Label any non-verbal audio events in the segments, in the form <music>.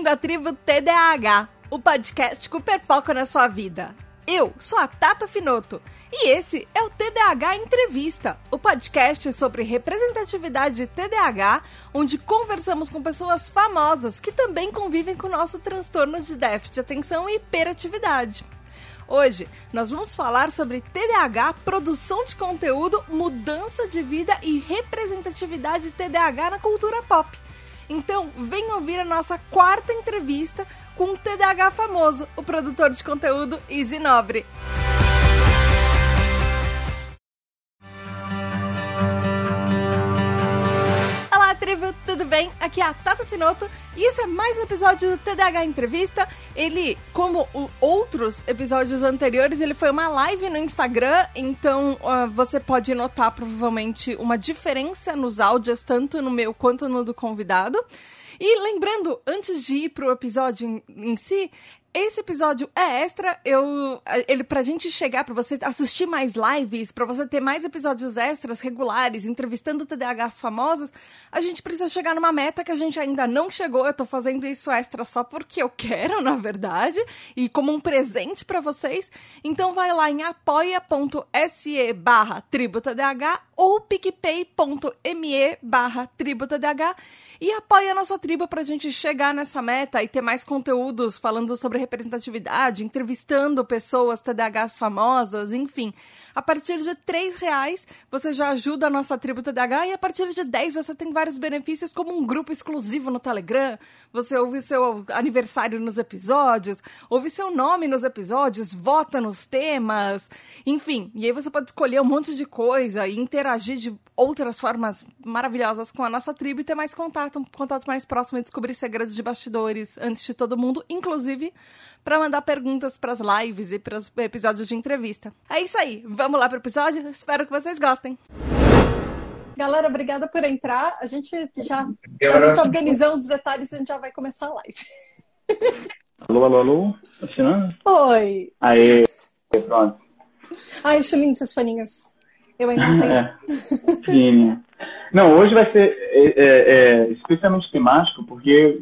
ouvindo a tribo TDAH, o podcast com foco na sua vida. Eu sou a Tata Finoto e esse é o TDAH Entrevista, o podcast sobre representatividade TDAH, onde conversamos com pessoas famosas que também convivem com o nosso transtorno de déficit de atenção e hiperatividade. Hoje nós vamos falar sobre TDAH, produção de conteúdo, mudança de vida e representatividade TDAH na cultura pop. Então, vem ouvir a nossa quarta entrevista com um TDAH famoso, o produtor de conteúdo Easy Nobre. Tribo, tudo bem? Aqui é a Tata Finoto e esse é mais um episódio do TDAH Entrevista. Ele, como outros episódios anteriores, ele foi uma live no Instagram, então uh, você pode notar provavelmente uma diferença nos áudios, tanto no meu quanto no do convidado. E lembrando, antes de ir pro episódio em, em si, esse episódio é extra, eu ele pra gente chegar, pra você assistir mais lives, pra você ter mais episódios extras regulares, entrevistando TDAHs famosos, a gente precisa chegar numa meta que a gente ainda não chegou. Eu tô fazendo isso extra só porque eu quero, <laughs> na verdade, e como um presente para vocês. Então vai lá em apoia.se barra tributadh ou picpay.me barra tributadh e apoia a nossa tribo pra gente chegar nessa meta e ter mais conteúdos falando sobre representatividade, entrevistando pessoas TDAHs famosas, enfim. A partir de três reais você já ajuda a nossa tribo TDAH e a partir de 10 você tem vários benefícios, como um grupo exclusivo no Telegram, você ouve seu aniversário nos episódios, ouve seu nome nos episódios, vota nos temas, enfim. E aí você pode escolher um monte de coisa e interagir de outras formas maravilhosas com a nossa tribo e ter mais contato, um contato mais próximo e descobrir segredos de bastidores antes de todo mundo, inclusive para mandar perguntas para as lives e para os episódios de entrevista. É isso aí, vamos lá para o episódio? Espero que vocês gostem. Galera, obrigada por entrar. A gente já está organizando os detalhes e a gente já vai começar a live. Alô, alô, alô? Tá assinando? Oi! Aê, pronto. Ai, acho lindo esses faninhos. Eu ainda não <laughs> tenho. É. Sim. Não, hoje vai ser é, é, é, especialmente temático, porque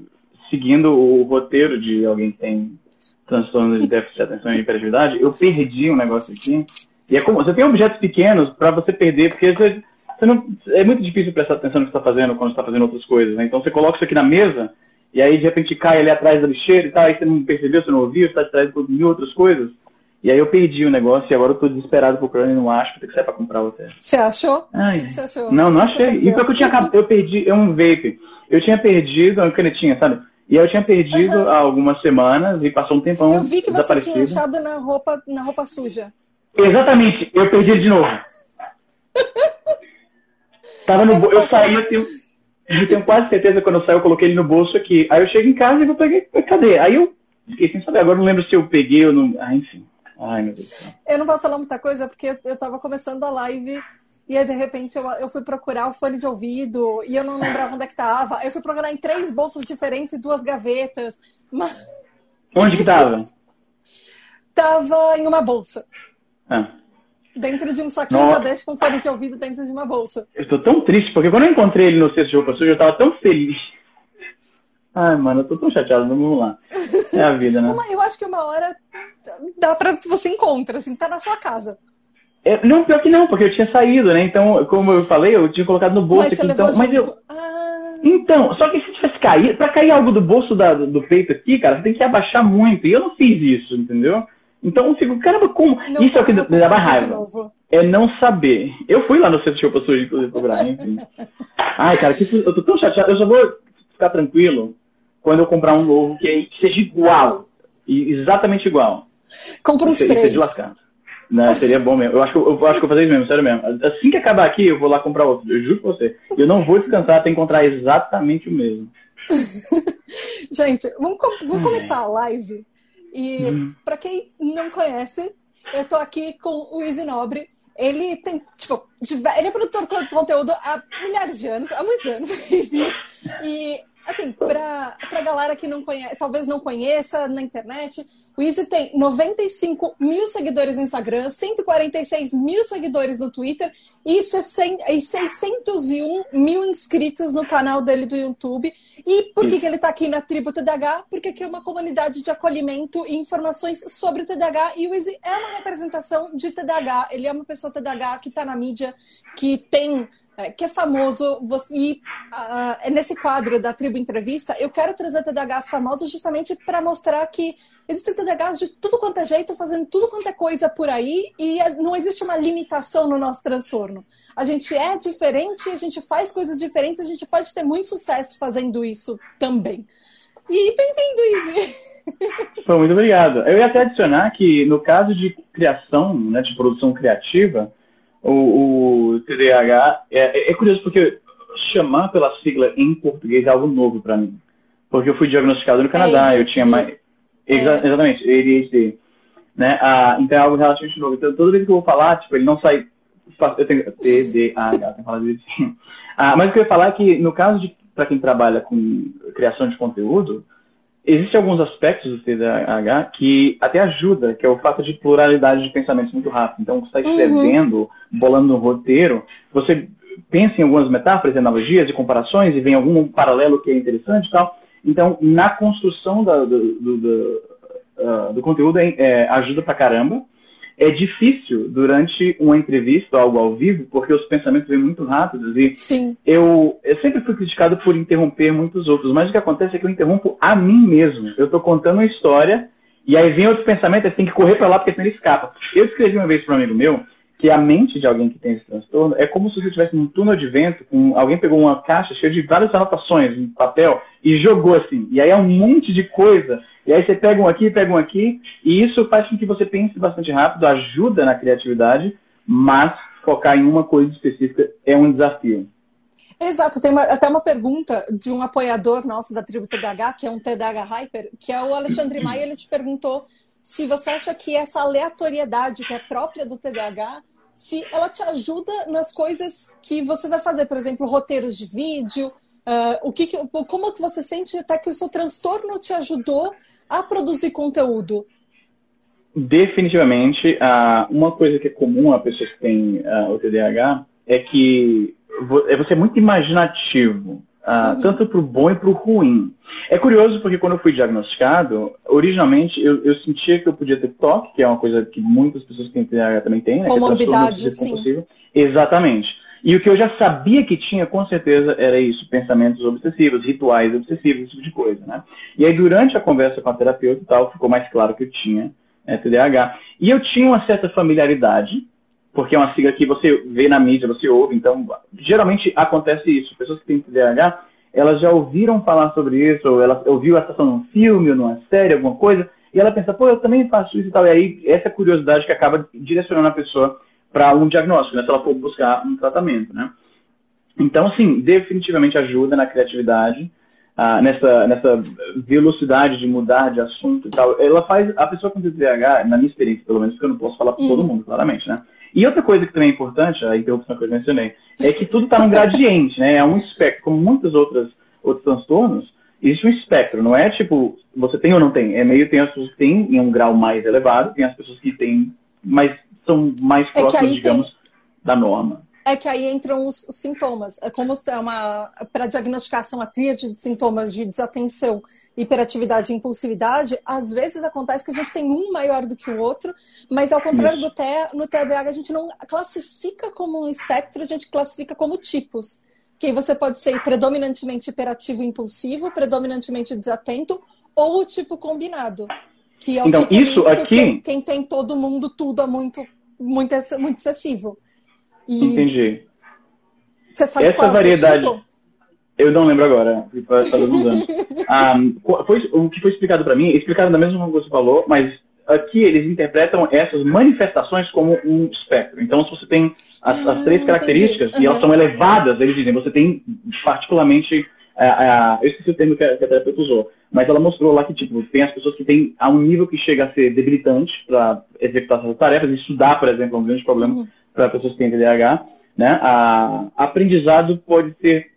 seguindo o roteiro de alguém que tem transtorno de déficit de atenção e hiperatividade, eu perdi um negócio aqui. E é como, você tem objetos pequenos para você perder, porque você, você não, é muito difícil prestar atenção no que está fazendo quando está fazendo outras coisas. Né? Então você coloca isso aqui na mesa, e aí de repente cai ali atrás da lixeira e tal, aí você não percebeu, você não ouviu, está atrás de mil outras coisas. E aí eu perdi o negócio e agora eu tô desesperado procurando e não acho, vou ter que sair pra comprar outra. Você achou? Ai. O que você achou? Não, não achei. E porque eu tinha eu perdi, é um vape. Eu tinha perdido uma canetinha, sabe? E eu tinha perdido uhum. há algumas semanas e passou um tempão. Eu vi que você tinha achado na roupa, na roupa suja. Exatamente, eu perdi de novo. <laughs> Tava no eu, eu saí, eu tenho, eu tenho quase certeza quando eu saí, eu coloquei ele no bolso aqui. Aí eu chego em casa e eu peguei, cadê? Aí eu fiquei sem saber, agora não lembro se eu peguei ou não. Ah, enfim. Ai, meu Deus. Eu não posso falar muita coisa porque eu, eu tava começando a live e aí, de repente, eu, eu fui procurar o fone de ouvido e eu não lembrava onde é que tava. Eu fui procurar em três bolsas diferentes e duas gavetas. Mas... Onde que tava? tava em uma bolsa. Ah. Dentro de um saquinho Nossa. desse com fone de ouvido dentro de uma bolsa. Eu tô tão triste, porque quando eu encontrei ele no de roupa suja, eu tava tão feliz. Ai, mano, eu tô tão chateado, vamos lá. É a vida, né? <laughs> Eu acho que uma hora dá pra você encontra, assim, tá na sua casa. É, não, pior que não, porque eu tinha saído, né? Então, como eu falei, eu tinha colocado no bolso mas aqui. Então, mas eu. Ah. Então, só que se tivesse caído, pra cair algo do bolso da, do peito aqui, cara, você tem que abaixar muito. E eu não fiz isso, entendeu? Então eu fico, caramba, como? Não isso é o que dá raiva. É não saber. Eu fui lá no centro de roupa suja, inclusive, procurar, enfim. <laughs> Ai, cara, que, eu tô tão chateado. Eu só vou ficar tranquilo quando eu comprar um novo que, que seja igual. Exatamente igual. Compra uns três. de lascar. Não, seria bom mesmo. Eu acho, que, eu acho que eu vou fazer isso mesmo, sério mesmo. Assim que acabar aqui, eu vou lá comprar outro. Eu juro pra você. Eu não vou descansar até encontrar exatamente o mesmo. <laughs> Gente, vamos, vamos começar a live. E hum. para quem não conhece, eu tô aqui com o Easy Nobre. Ele tem, tipo, ele é produtor de conteúdo há milhares de anos, há muitos anos. <laughs> e assim, pra, pra galera que não conhece, talvez não conheça na internet, o Easy tem 95 mil seguidores no Instagram, 146 mil seguidores no Twitter e, 601 mil inscritos no canal dele do YouTube. E por que, que ele está aqui na Tribo TDH? Porque aqui é uma comunidade de acolhimento e informações sobre TDAH e o Easy é uma representação de TDAH. Ele é uma pessoa TDAH que está na mídia, que tem que é famoso. e uh, nesse quadro da Tribo Entrevista, eu quero trazer TDAHs famosos justamente para mostrar que existem TDAHs de tudo quanto é jeito, fazendo tudo quanto é coisa por aí, e não existe uma limitação no nosso transtorno. A gente é diferente, a gente faz coisas diferentes, a gente pode ter muito sucesso fazendo isso também. E bem-vindo, Izzy! <laughs> Muito obrigado. Eu ia até adicionar que, no caso de criação, né, de produção criativa, o, o TDAH é, é, curioso porque chamar pela sigla em português é algo novo para mim. Porque eu fui diagnosticado no Canadá, é eu tinha mais. Exa é. Exatamente, ADHD. Né? Ah, então é algo relativamente novo. Então toda vez que eu vou falar, tipo, ele não sai. Eu tenho TDAH, tenho que falar disso. Ah, mas o que eu ia falar é que, no caso de para quem trabalha com criação de conteúdo, existem alguns aspectos do TDAH que até ajuda, que é o fato de pluralidade de pensamentos muito rápido. Então, você está uhum. escrevendo, uhum. bolando um roteiro, você pensa em algumas metáforas, analogias e comparações e vem algum paralelo que é interessante e tal. Então, na construção da, do, do, do, uh, do, conteúdo, é, é, ajuda pra caramba é difícil durante uma entrevista, algo ao vivo, porque os pensamentos vêm muito rápidos e Sim. Eu, eu sempre fui criticado por interromper muitos outros, mas o que acontece é que eu interrompo a mim mesmo. Eu estou contando uma história e aí vem outro pensamento, você tem que correr para lá porque senão ele escapa. Eu escrevi uma vez para um amigo meu que a mente de alguém que tem esse transtorno é como se você estivesse num túnel de vento, com, alguém pegou uma caixa cheia de várias anotações em papel e jogou assim. E aí é um monte de coisa. E aí você pega um aqui, pega um aqui, e isso faz com que você pense bastante rápido, ajuda na criatividade, mas focar em uma coisa específica é um desafio. Exato, tem uma, até uma pergunta de um apoiador nosso da tribo TDH, que é um TDH Hyper, que é o Alexandre Maia, ele te perguntou se você acha que essa aleatoriedade que é própria do TDAH, se ela te ajuda nas coisas que você vai fazer, por exemplo, roteiros de vídeo, uh, o que, como que você sente até que o seu transtorno te ajudou a produzir conteúdo? Definitivamente, uh, uma coisa que é comum a pessoas que têm uh, o TDAH é que é você é muito imaginativo, uhum. tanto para o bom e para o ruim. É curioso porque quando eu fui diagnosticado, originalmente eu, eu, sentia que eu podia ter toque, que é uma coisa que muitas pessoas que têm TDAH também têm, né? Comorbidade, que é sim. Exatamente. E o que eu já sabia que tinha, com certeza, era isso, pensamentos obsessivos, rituais obsessivos, esse tipo de coisa, né? E aí, durante a conversa com a terapeuta e tal, ficou mais claro que eu tinha né, TDAH. E eu tinha uma certa familiaridade, porque é uma sigla que você vê na mídia, você ouve, então, geralmente acontece isso. Pessoas que têm TDAH, elas já ouviram falar sobre isso, ou ela ouviu essa ação num filme ou numa série, alguma coisa, e ela pensa, pô, eu também faço isso e tal. E aí, essa curiosidade que acaba direcionando a pessoa para um diagnóstico, né, se ela for buscar um tratamento, né. Então, assim, definitivamente ajuda na criatividade, ah, nessa, nessa velocidade de mudar de assunto e tal. Ela faz, a pessoa com TDAH, na minha experiência, pelo menos, porque eu não posso falar para todo mundo, claramente, né. E outra coisa que também é importante, a interrupção que eu mencionei, é que tudo está num gradiente, né? É um espectro, como muitos outros, outros transtornos, existe um espectro, não é tipo, você tem ou não tem. É meio, tem as pessoas que têm em um grau mais elevado, tem as pessoas que têm, mas são mais próximas, é digamos, tem... da norma é que aí entram os, os sintomas. É como é uma para diagnosticação a tríade de sintomas de desatenção, hiperatividade e impulsividade, às vezes acontece que a gente tem um maior do que o outro, mas ao contrário do TEA, no TDAH a gente não classifica como um espectro, a gente classifica como tipos. Que você pode ser predominantemente hiperativo e impulsivo, predominantemente desatento, ou o tipo combinado. Que é o então, tipo isso aqui... quem, quem tem todo mundo, tudo é muito, muito, muito excessivo. E Entendi. Você sabe Essa qual variedade. É o tipo? Eu não lembro agora, está usando. um, foi, o que foi explicado para mim, explicaram da mesma forma que você falou, mas aqui eles interpretam essas manifestações como um espectro. Então, se você tem as, as três ah, características uhum. e elas são elevadas, eles dizem, você tem particularmente. Uh, uh, eu esqueci o termo que a, que a terapeuta usou, mas ela mostrou lá que tipo, tem as pessoas que têm a um nível que chega a ser debilitante para executar essas tarefas. Estudar, por exemplo, é um grande problema. Uhum para pessoas que têm TDAH, né? A aprendizado pode ser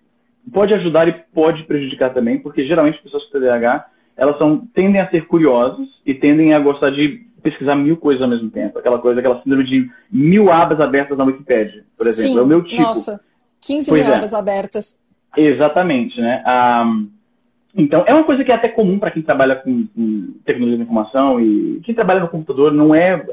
pode ajudar e pode prejudicar também, porque geralmente pessoas com TDAH elas são, tendem a ser curiosas e tendem a gostar de pesquisar mil coisas ao mesmo tempo. Aquela coisa, aquela síndrome de mil abas abertas na Wikipedia, por exemplo. Sim, é o meu tipo. Nossa, 15 Pois mil é. abas abertas. Exatamente, né? Ah, então, é uma coisa que é até comum para quem trabalha com, com tecnologia da informação e quem trabalha no computador não é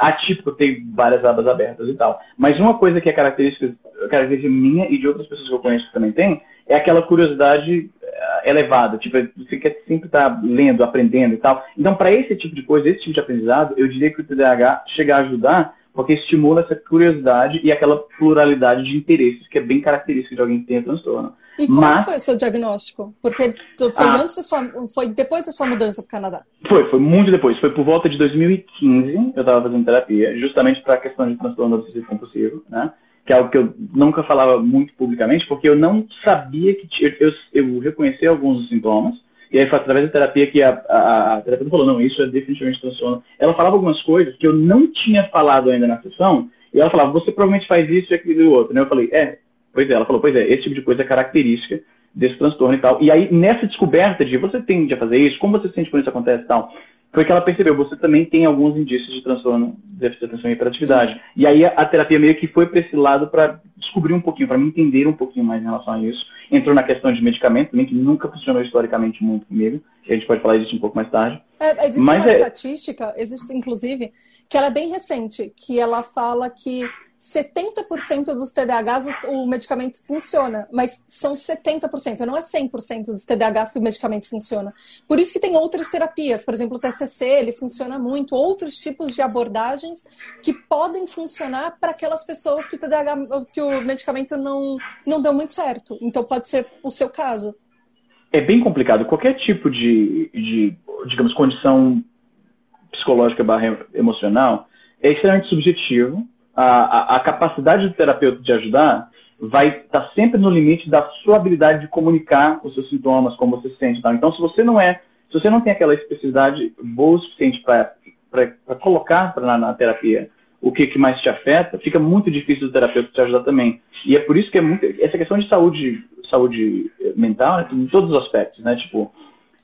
atípico ter várias abas abertas e tal. Mas uma coisa que é característica, característica minha e de outras pessoas que eu conheço que também tem, é aquela curiosidade eh, elevada. Tipo, você quer sempre estar lendo, aprendendo e tal. Então, para esse tipo de coisa, esse tipo de aprendizado, eu diria que o TDAH chega a ajudar porque estimula essa curiosidade e aquela pluralidade de interesses que é bem característica de alguém que tem transtorno. E como Mas- que foi o seu diagnóstico? Porque foi, Ah. antes da sua, foi depois da sua mudança para o Canadá. Foi, foi muito depois. Foi por volta de 2015, eu estava fazendo terapia, justamente para a questão de transtorno obsessivo compulsivo, né? Que é algo que eu nunca falava muito publicamente, porque eu não sabia que tinha. Eu, eu reconheci alguns dos sintomas, e aí foi através da terapia que a, a, a terapeuta falou: não, isso é definitivamente transtorno. Ela falava algumas coisas que eu não tinha falado ainda na sessão, e ela falava: você provavelmente faz isso e aquilo e o outro. Né? Eu falei: é, pois é. Ela falou: pois é, esse tipo de coisa é característica desse transtorno e tal. E aí, nessa descoberta de você tende a fazer isso, como você se sente quando isso acontece e tal, foi que ela percebeu, você também tem alguns indícios de transtorno, de atenção e hiperatividade. E aí a, a terapia meio que foi para esse lado para descobrir um pouquinho, para me entender um pouquinho mais em relação a isso. Entrou na questão de medicamento também, que nunca funcionou historicamente muito comigo, a gente pode falar disso um pouco mais tarde. É, existe Mas uma é- estatística, existe inclusive, que ela é bem recente, que ela fala que 70% dos TDAHs o, o medicamento funciona, mas são 70%, não é 100% dos TDAHs que o medicamento funciona. Por isso que tem outras terapias, por exemplo, o TCC, ele funciona muito, outros tipos de abordagens que podem funcionar para aquelas pessoas que o TDAH, que o medicamento não, não deu muito certo. Então pode ser o seu caso. É bem complicado. Qualquer tipo de, de digamos, condição psicológica barra emocional é extremamente subjetivo. A, a, a capacidade do terapeuta de ajudar vai estar sempre no limite da sua habilidade de comunicar os seus sintomas, como você se sente. tal. Então, se você não é, se você não tem aquela especificidade boa o suficiente para colocar pra, na, na terapia o que, que mais te afeta, fica muito difícil do terapeuta te ajudar também. E é por isso que é muito essa questão de saúde, saúde mental, em todos os aspectos, né? Tipo,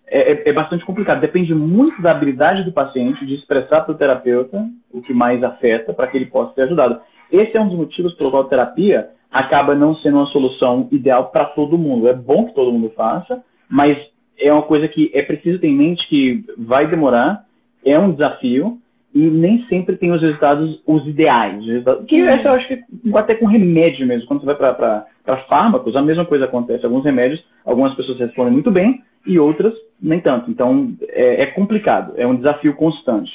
é, é- é bastante complicado. Depende muito da habilidade do paciente de expressar para o terapeuta o que mais afeta para que ele possa ser ajudado. Esse é um dos motivos pelo qual a terapia acaba não sendo uma solução ideal para todo mundo. É bom que todo mundo faça, mas é uma coisa que é preciso ter em mente que vai demorar, é um desafio e nem sempre tem os resultados os ideais. resultados- Que Uhum. essa eu acho que até com remédio mesmo. Quando você vai para fármacos, a mesma coisa acontece. Alguns remédios, algumas pessoas respondem muito bem e outras nem tanto. Então é, é complicado, é um desafio constante.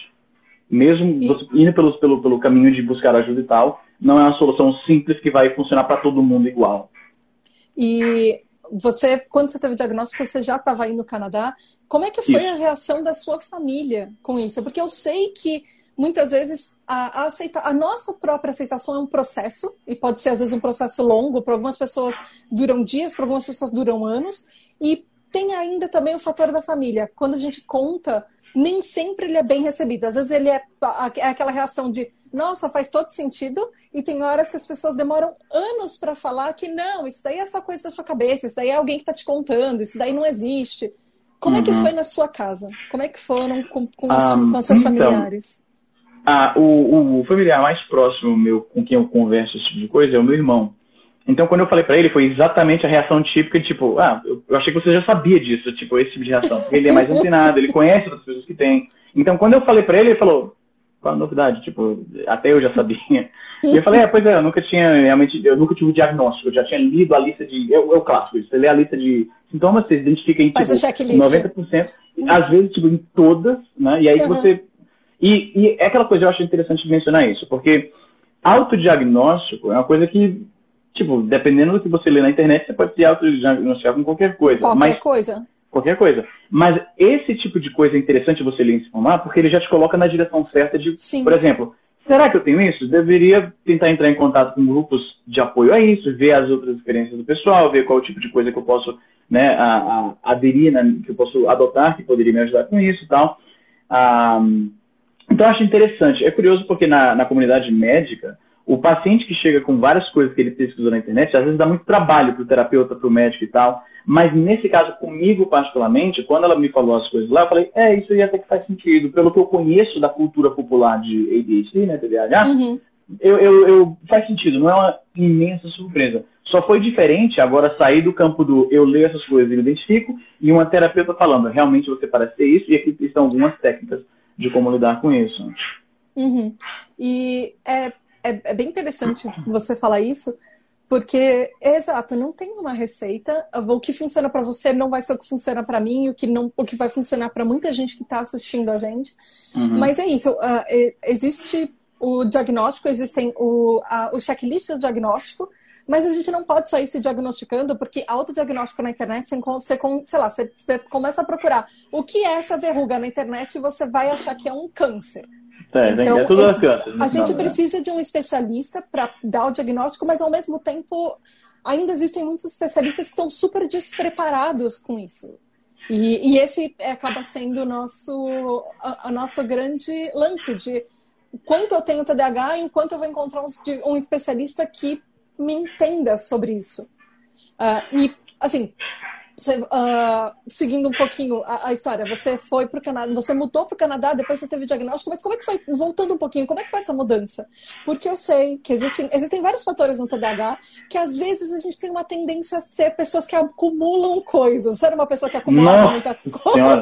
Mesmo E- você indo pelo, pelo, pelo caminho de buscar ajuda e tal, não é uma solução simples que vai funcionar para todo mundo igual. E você, quando você teve o diagnóstico, você já estava aí no Canadá. Como é que foi Isso. a reação da sua família com isso? Porque eu sei que muitas vezes a, a, aceita, a nossa própria aceitação é um processo, e pode ser às vezes um processo longo, para algumas pessoas duram dias, para algumas pessoas duram anos, e tem ainda também o fator da família. Quando a gente conta, nem sempre ele é bem recebido. Às vezes ele é, é aquela reação de, nossa, faz todo sentido, e tem horas que as pessoas demoram anos para falar que não, isso daí é só coisa da sua cabeça, isso daí é alguém que está te contando, isso daí não existe. Como é que Uhum. foi na sua casa? Como é que foram com, com, Ah, os, os seus então, familiares? Ah, o, o familiar mais próximo meu com quem eu converso esse tipo de coisa é o meu irmão. Então, quando eu falei pra ele, foi exatamente a reação típica, de, tipo, ah, eu, eu achei que você já sabia disso, tipo, esse tipo de reação. Porque ele é mais antenado, ele conhece outras pessoas que tem. Então, quando eu falei pra ele, ele falou, qual a novidade? Tipo, até eu já sabia. E eu falei, é, pois é, eu nunca tinha, realmente, eu nunca tive o diagnóstico, eu já tinha lido a lista de, é, o- o clássico, isso, você lê a lista de sintomas, você identifica em, Faz tipo, o checklist. 90%, às vezes, tipo, em todas, né, e aí Uhum. você e, e é aquela coisa, eu acho interessante mencionar isso, porque autodiagnóstico é uma coisa que, tipo, dependendo do que você lê na internet, você pode se autodiagnosticar com qualquer coisa. Qualquer mas, coisa. qualquer coisa. Mas esse tipo de coisa é interessante você ler e se informar, porque ele já te coloca na direção certa de, Sim. por exemplo, será que eu tenho isso? Deveria tentar entrar em contato com grupos de apoio a isso, ver as outras experiências do pessoal, ver qual tipo de coisa que eu posso né, a, a, aderir, né, que eu posso adotar, que poderia me ajudar com isso e tal. Ah, então, eu acho interessante. É curioso porque na, na comunidade médica, o paciente que chega com várias coisas que ele pesquisou na internet, às vezes dá muito trabalho para o terapeuta, para o médico e tal. Mas nesse caso, comigo particularmente, quando ela me falou as coisas lá, eu falei, é, isso aí até que faz sentido. Pelo que eu conheço da cultura popular de ADHD, né, TDAH, uhum. eu, eu, eu, faz sentido, não é uma imensa surpresa. Só foi diferente agora sair do campo do eu leio essas coisas e identifico, e uma terapeuta falando, realmente você parece ter isso, e aqui estão algumas técnicas de como lidar com isso. Uhum. E é, é, é bem interessante você falar isso, porque, exato, não tem uma receita. O que funciona para você não vai ser o que funciona para mim, o que, não, o que vai funcionar para muita gente que está assistindo a gente. Uhum. Mas é isso. Uh, existe o diagnóstico, existem o, uh, o checklist do diagnóstico, mas a gente não pode só ir se diagnosticando, porque autodiagnóstico na internet, você, sei lá, você começa a procurar o que é essa verruga na internet e você vai achar que é um câncer. É, então, é tudo esse, a gente né? precisa de um especialista para dar o diagnóstico, mas ao mesmo tempo ainda existem muitos especialistas que estão super despreparados com isso. E, e esse acaba sendo o nosso, a, a nosso grande lance de quanto eu tenho TDAH e enquanto eu vou encontrar um, um especialista que me entenda sobre isso. Uh, e, assim, você, uh, seguindo um pouquinho a, a, história, você foi para o Canadá, você mudou para o Canadá, depois você teve o diagnóstico, mas como é que foi, voltando um pouquinho, como é que foi essa mudança? Porque eu sei que existem, existem vários fatores no TDAH que às vezes a gente tem uma tendência a ser pessoas que acumulam coisas. Você era uma pessoa que acumulava Nossa muita <laughs> coisa?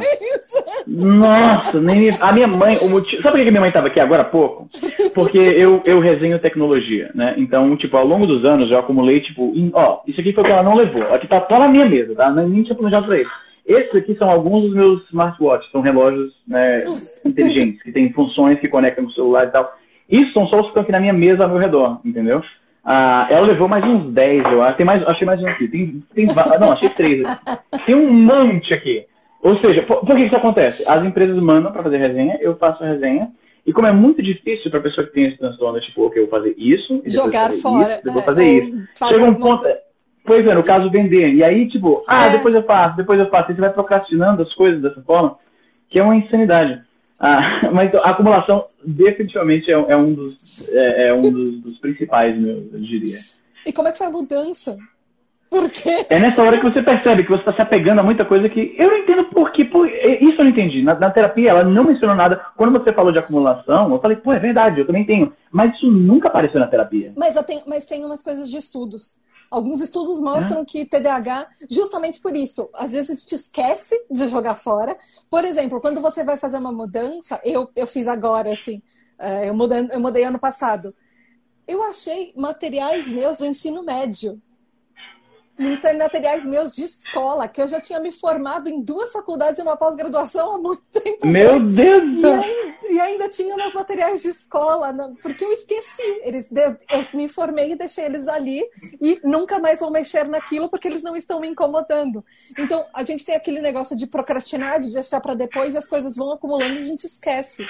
Nossa, nem a minha mãe, o motivo, sabe por que minha mãe estava aqui agora há pouco? Porque eu, eu resenho tecnologia, né? Então, tipo, ao longo dos anos eu acumulei, tipo, in, ó, isso aqui foi o que ela não levou. Aqui tá só na minha mesa, tá? Nem tinha planejado para isso. Esses aqui são alguns dos meus smartwatches, são relógios né, <laughs> inteligentes, que têm funções que conectam com o celular e tal. Isso são só os que estão aqui na minha mesa ao meu redor, entendeu? Ah, ela levou mais uns 10, eu acho. Tem mais, achei mais um aqui. Tem, tem, não, achei três aqui. <laughs> Tem um monte aqui. Ou seja, por, por que isso acontece? As empresas mandam para fazer resenha, eu faço a resenha, e como é muito difícil para pessoa que tem esse transtorno, tipo, ok, eu vou fazer isso, jogar fora, isso, eu vou fazer é, isso. Chega um ponto, Pois é, no caso vender. E aí, tipo, ah, é. depois eu faço, depois eu faço. E você vai procrastinando as coisas dessa forma, que é uma insanidade. Ah, <laughs> mas a acumulação definitivamente é, é um, dos, é, é um dos, dos, principais, meu, eu diria. E como é que foi a mudança? Por quê? É nessa hora que você percebe que você está se apegando a muita coisa que eu não entendo por quê. Por... Isso eu não entendi. Na, na, terapia, ela não mencionou nada. Quando você falou de acumulação, eu falei, pô, é verdade, eu também tenho. Mas isso nunca apareceu na terapia. Mas tem, mas tem umas coisas de estudos. Alguns estudos mostram é. que TDAH, justamente por isso, às vezes a gente esquece de jogar fora. Por exemplo, quando você vai fazer uma mudança, eu, eu fiz agora, assim, é, eu mudei, eu mudei ano passado. Eu achei materiais meus do ensino médio muitos materiais meus de escola, que eu já tinha me formado em duas faculdades e uma pós-graduação há muito tempo. Meu Deus! E ainda, e ainda tinha meus materiais de escola, porque eu esqueci. Eles, eu me formei e deixei eles ali e nunca mais vou mexer naquilo porque eles não estão me incomodando. Então, a gente tem aquele negócio de procrastinar, de deixar para depois e as coisas vão acumulando e a gente esquece.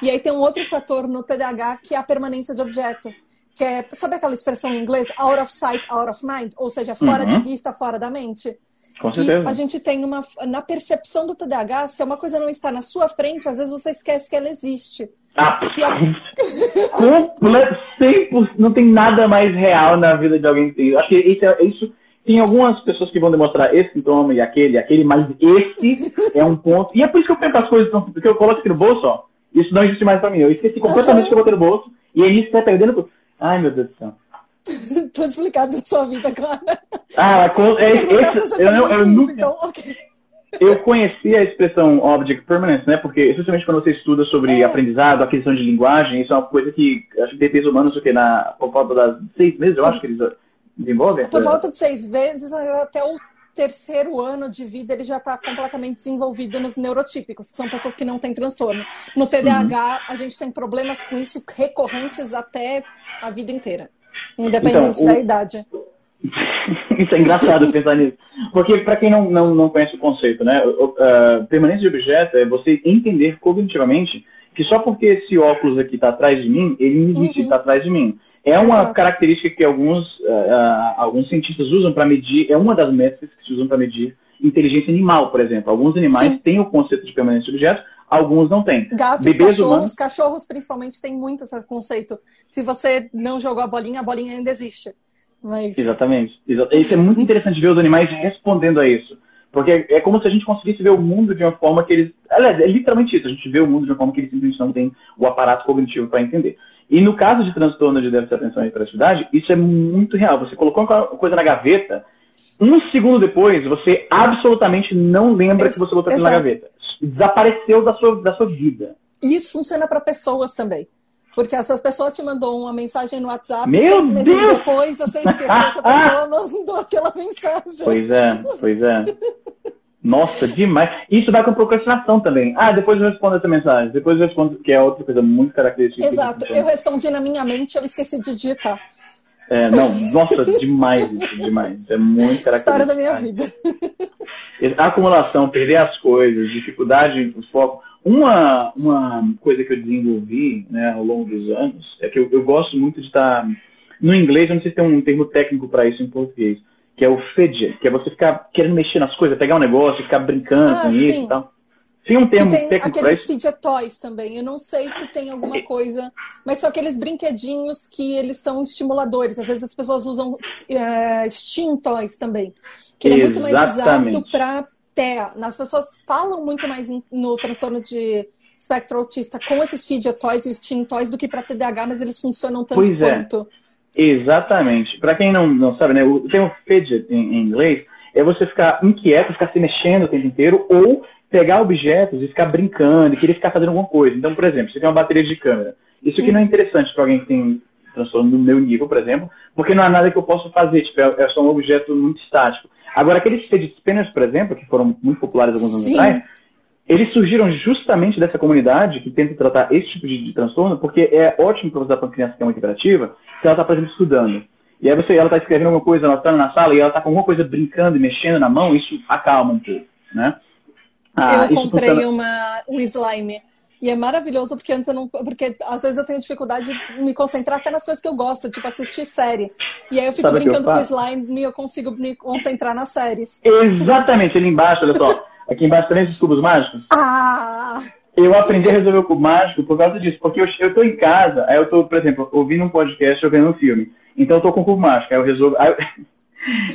E aí tem um outro fator no TDAH que é a permanência de objeto que é, sabe aquela expressão em inglês, out of sight, out of mind, ou seja, fora uhum. de vista, fora da mente? Com certeza. a gente tem uma, na percepção do TDAH, se uma coisa não está na sua frente, às vezes você esquece que ela existe. Ah, se a... <laughs> 100%, não tem nada mais real na vida de alguém que tem. Acho que isso, é, isso tem algumas pessoas que vão demonstrar esse sintoma e aquele, aquele, mas esse <laughs> é um ponto. E é por isso que eu penso as coisas, porque eu coloco aqui no bolso, ó. Isso não existe mais pra mim. Eu esqueci completamente uhum. que eu botei no bolso. E aí isso tá perdendo. Ai, meu Deus do céu. <laughs> Tudo explicado da sua vida agora. Ah, com, é, esse, eu, eu, eu nunca. Então, okay. Eu conheci a expressão object permanence, né? Porque, especialmente quando você estuda sobre é. aprendizado, aquisição de linguagem, isso é uma coisa que acho que peso humanos o que na por volta das seis meses, eu acho que eles desenvolvem. Por volta de seis vezes até o terceiro ano de vida ele já está completamente desenvolvido nos neurotípicos, que são pessoas que não têm transtorno. No TDAH, uhum. a gente tem problemas com isso recorrentes até a vida inteira, independente então, o... da idade. <laughs> Isso é engraçado pensar nisso. Porque, para quem não, não, não conhece o conceito, né? Uh, permanência de objeto é você entender cognitivamente que só porque esse óculos aqui está atrás de mim, ele não existe, uhum. está atrás de mim. É uma Exato. característica que alguns, uh, alguns cientistas usam para medir, é uma das métricas que se usam para medir inteligência animal, por exemplo. Alguns animais Sim. têm o conceito de permanência de objeto, alguns não têm. Gatos, Bebês cachorros, humanos... cachorros principalmente têm muito esse conceito. Se você não jogou a bolinha, a bolinha ainda existe. Mas... Exatamente. Isso é muito interessante ver os animais respondendo a isso. Porque é como se a gente conseguisse ver o mundo de uma forma que eles. Aliás, é literalmente isso. A gente vê o mundo de uma forma que eles simplesmente não têm o aparato cognitivo para entender. E no caso de transtorno de déficit de atenção e hiperatividade, isso é muito real. Você colocou uma coisa na gaveta, um segundo depois, você absolutamente não lembra que você botou aquilo na gaveta. Desapareceu da sua, da sua vida. E isso funciona para pessoas também. Porque essa pessoa te mandou uma mensagem no WhatsApp, Meu seis meses Deus! depois você esqueceu que a <laughs> pessoa mandou aquela mensagem. Pois é, pois é. Nossa, demais. Isso vai com procrastinação também. Ah, depois eu respondo essa mensagem. Depois eu respondo, que é outra coisa muito característica. Exato. Eu respondi na minha mente, eu esqueci de digitar. É, não, nossa, demais isso, demais. É muito característico. <laughs> História da minha vida. A acumulação, perder as coisas, dificuldade no foco. Uma, uma coisa que eu desenvolvi né, ao longo dos anos é que eu, eu gosto muito de estar. No inglês, eu não sei se tem um termo técnico para isso em português, que é o fidget, que é você ficar querendo mexer nas coisas, pegar um negócio, ficar brincando ah, com sim. isso e tal. Tem um termo tem técnico aqueles fidget toys também. Eu não sei se tem alguma coisa, mas são aqueles brinquedinhos que eles são estimuladores. Às vezes as pessoas usam uh, Steam Toys também, que é muito mais usado para TEA. As pessoas falam muito mais no transtorno de espectro autista com esses fidget toys e Steam Toys do que para TDAH, mas eles funcionam tanto pois é. quanto. Exatamente. Para quem não, não sabe, né, o termo fidget em, em inglês é você ficar inquieto, ficar se mexendo o tempo inteiro ou pegar objetos e ficar brincando e querer ficar fazendo alguma coisa. Então, por exemplo, você tem uma bateria de câmera. Isso aqui não é interessante para alguém que tem transtorno no meu nível, por exemplo, porque não há nada que eu possa fazer, tipo, é, é só um objeto muito estático. Agora, aqueles fidget spinners, por exemplo, que foram muito populares alguns anos atrás, eles surgiram justamente dessa comunidade que tenta tratar esse tipo de, de transtorno, porque é ótimo para usar para uma criança que é muito hiperativa, se ela está, por exemplo, estudando. E aí você, ela está escrevendo alguma coisa, ela está na sala e ela está com alguma coisa brincando e mexendo na mão, isso acalma um pouco, né? Ah, eu comprei funciona... uma, um slime. E é maravilhoso porque antes eu não. Porque às vezes eu tenho dificuldade de me concentrar até nas coisas que eu gosto, tipo assistir série. E aí eu fico Sabe brincando com o slime e eu consigo me concentrar nas séries. Exatamente, ali embaixo, olha só. Aqui embaixo também esses cubos mágicos. Ah! Eu aprendi a resolver o cubo mágico por causa disso. Porque eu, eu tô em casa, aí eu tô, por exemplo, ouvindo um podcast ou vendo um filme. Então eu tô com o cubo mágico. Aí eu resolvo. Aí eu... <laughs>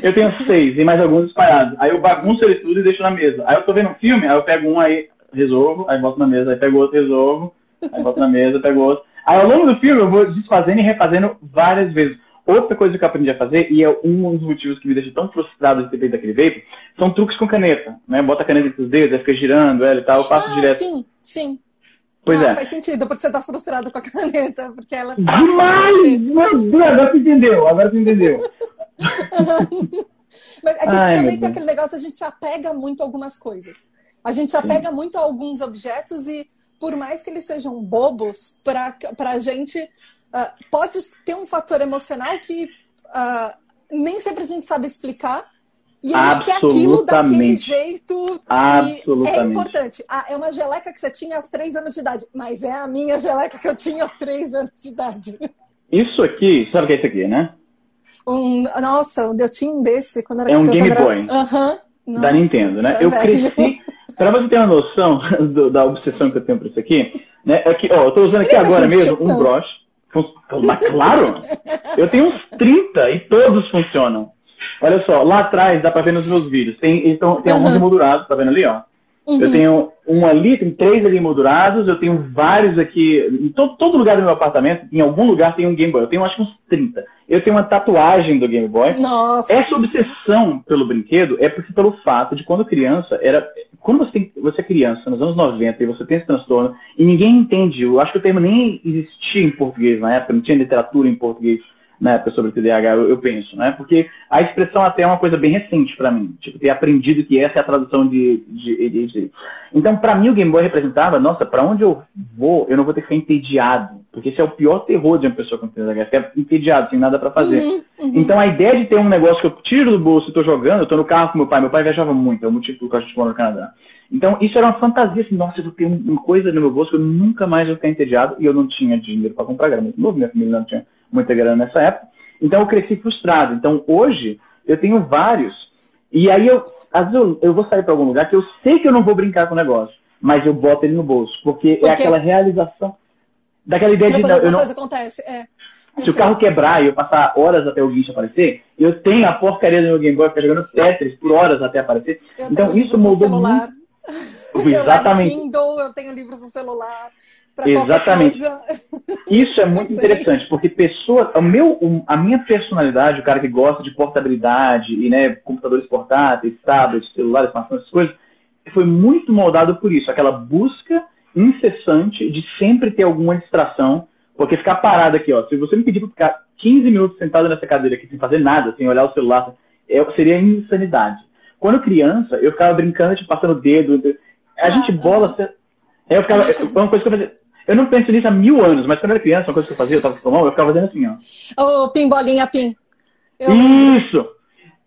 Eu tenho seis e mais alguns espalhados. Aí eu bagunço eles tudo e deixo na mesa. Aí eu tô vendo um filme, aí eu pego um, aí resolvo, aí boto na mesa, aí pego outro, resolvo, aí boto na mesa, pego outro. Aí ao longo do filme eu vou desfazendo e refazendo várias vezes. Outra coisa que eu aprendi a fazer, e é um dos motivos que me deixa tão frustrado de ter feito aquele vape, são truques com caneta. Né? Bota a caneta entre os dedos, aí fica girando ela e tal, eu faço ah, direto. Sim, sim. Pois ah, é. Faz sentido, porque você tá frustrado com a <laughs> caneta, porque ela. Demais! Meu Deus, agora você entendeu, agora você entendeu. <laughs> Mas é que Ai, também tem aquele negócio, a gente se apega muito a algumas coisas. A gente se apega Sim. muito a alguns objetos e, por mais que eles sejam bobos, para a gente uh, pode ter um fator emocional que uh, nem sempre a gente sabe explicar. E a gente quer aquilo daquele jeito. É importante. Ah, é uma geleca que você tinha aos três anos de idade. Mas é a minha geleca que eu tinha aos três anos de idade. Isso aqui, sabe o que é isso aqui, né? Um, nossa, eu tinha um desse quando era É um Game Boy. Aham. Uhum. Da Nintendo, né? Eu velho. cresci. Pra você ter uma noção <laughs> do, da obsessão que eu tenho por isso aqui, né? É que, ó, eu tô usando aqui agora mesmo um broche. Mas claro! Eu tenho uns 30 e todos funcionam. Olha só, lá atrás dá pra ver nos meus vídeos. Tem, então, tem uhum. alguns emoldurados, tá vendo ali, ó? Uhum. Eu tenho um ali, tem três ali moldurados, eu tenho vários aqui. Em todo, todo, lugar do meu apartamento, em algum lugar tem um Game Boy. Eu tenho acho que uns 30. Eu tenho uma tatuagem do Game Boy. Nossa. Essa obsessão pelo brinquedo é porque pelo fato de quando criança, era. Quando você, tem, você é criança, nos anos 90, e você tem esse transtorno, e ninguém entende, eu acho que o termo nem existia em português na época, não tinha literatura em português na época sobre TDAH, eu, eu, penso, né? Porque a expressão até é uma coisa bem recente para mim, tipo, ter aprendido que essa é a tradução de, de ADHD. Então, para mim, o Game Boy representava, nossa, para onde eu vou, eu não vou ter que ficar entediado, porque esse é o pior terror de uma pessoa com TDAH, ficar entediado, sem nada para fazer. Uhum, uhum. Então, a ideia de ter um negócio que eu tiro do bolso e tô jogando, eu tô no carro com meu pai, meu pai viajava muito, é o motivo pelo qual a gente mora no Canadá. Então, isso era uma fantasia, assim, nossa, eu vou ter uma coisa no meu bolso que eu nunca mais vou ficar entediado, e eu não tinha dinheiro para comprar, era muito novo, minha família não tinha muita grana nessa época. Então eu cresci frustrado. Então hoje eu tenho vários. E aí eu, às vezes eu, eu vou sair para algum lugar que eu sei que eu não vou brincar com o negócio. mas eu boto ele no bolso. Porque, porque... é aquela realização daquela ideia de. Não, não... coisa acontece, é. Se o carro quebrar e eu passar horas até o guincho aparecer, eu tenho a porcaria do meu Game Boy ficar jogando Tetris por horas até aparecer. Eu então isso mudou muito. Exatamente. Eu Kindle, eu tenho livros no celular. Exatamente. <laughs> Isso é muito interessante, porque pessoas, o meu, a minha personalidade, o cara que gosta de portabilidade e né, computadores portáteis, tablets, celulares, smartphones, essas coisas, foi muito moldado por isso, aquela busca incessante de sempre ter alguma distração, porque ficar parado aqui, ó, se você me pedir para ficar 15 minutos sentado nessa cadeira aqui sem fazer nada, sem olhar o celular, é, seria insanidade. Quando criança, eu ficava brincando, tipo, passando o dedo, a gente ah, bola. Ah. Eu ficava. Gente... Uma coisa que eu fazia. Eu não penso nisso há mil anos, mas quando eu era criança, uma coisa que eu fazia, eu tava com eu ficava fazendo assim, ó. Ô, oh, pim, bolinha, pim. Eu... Isso!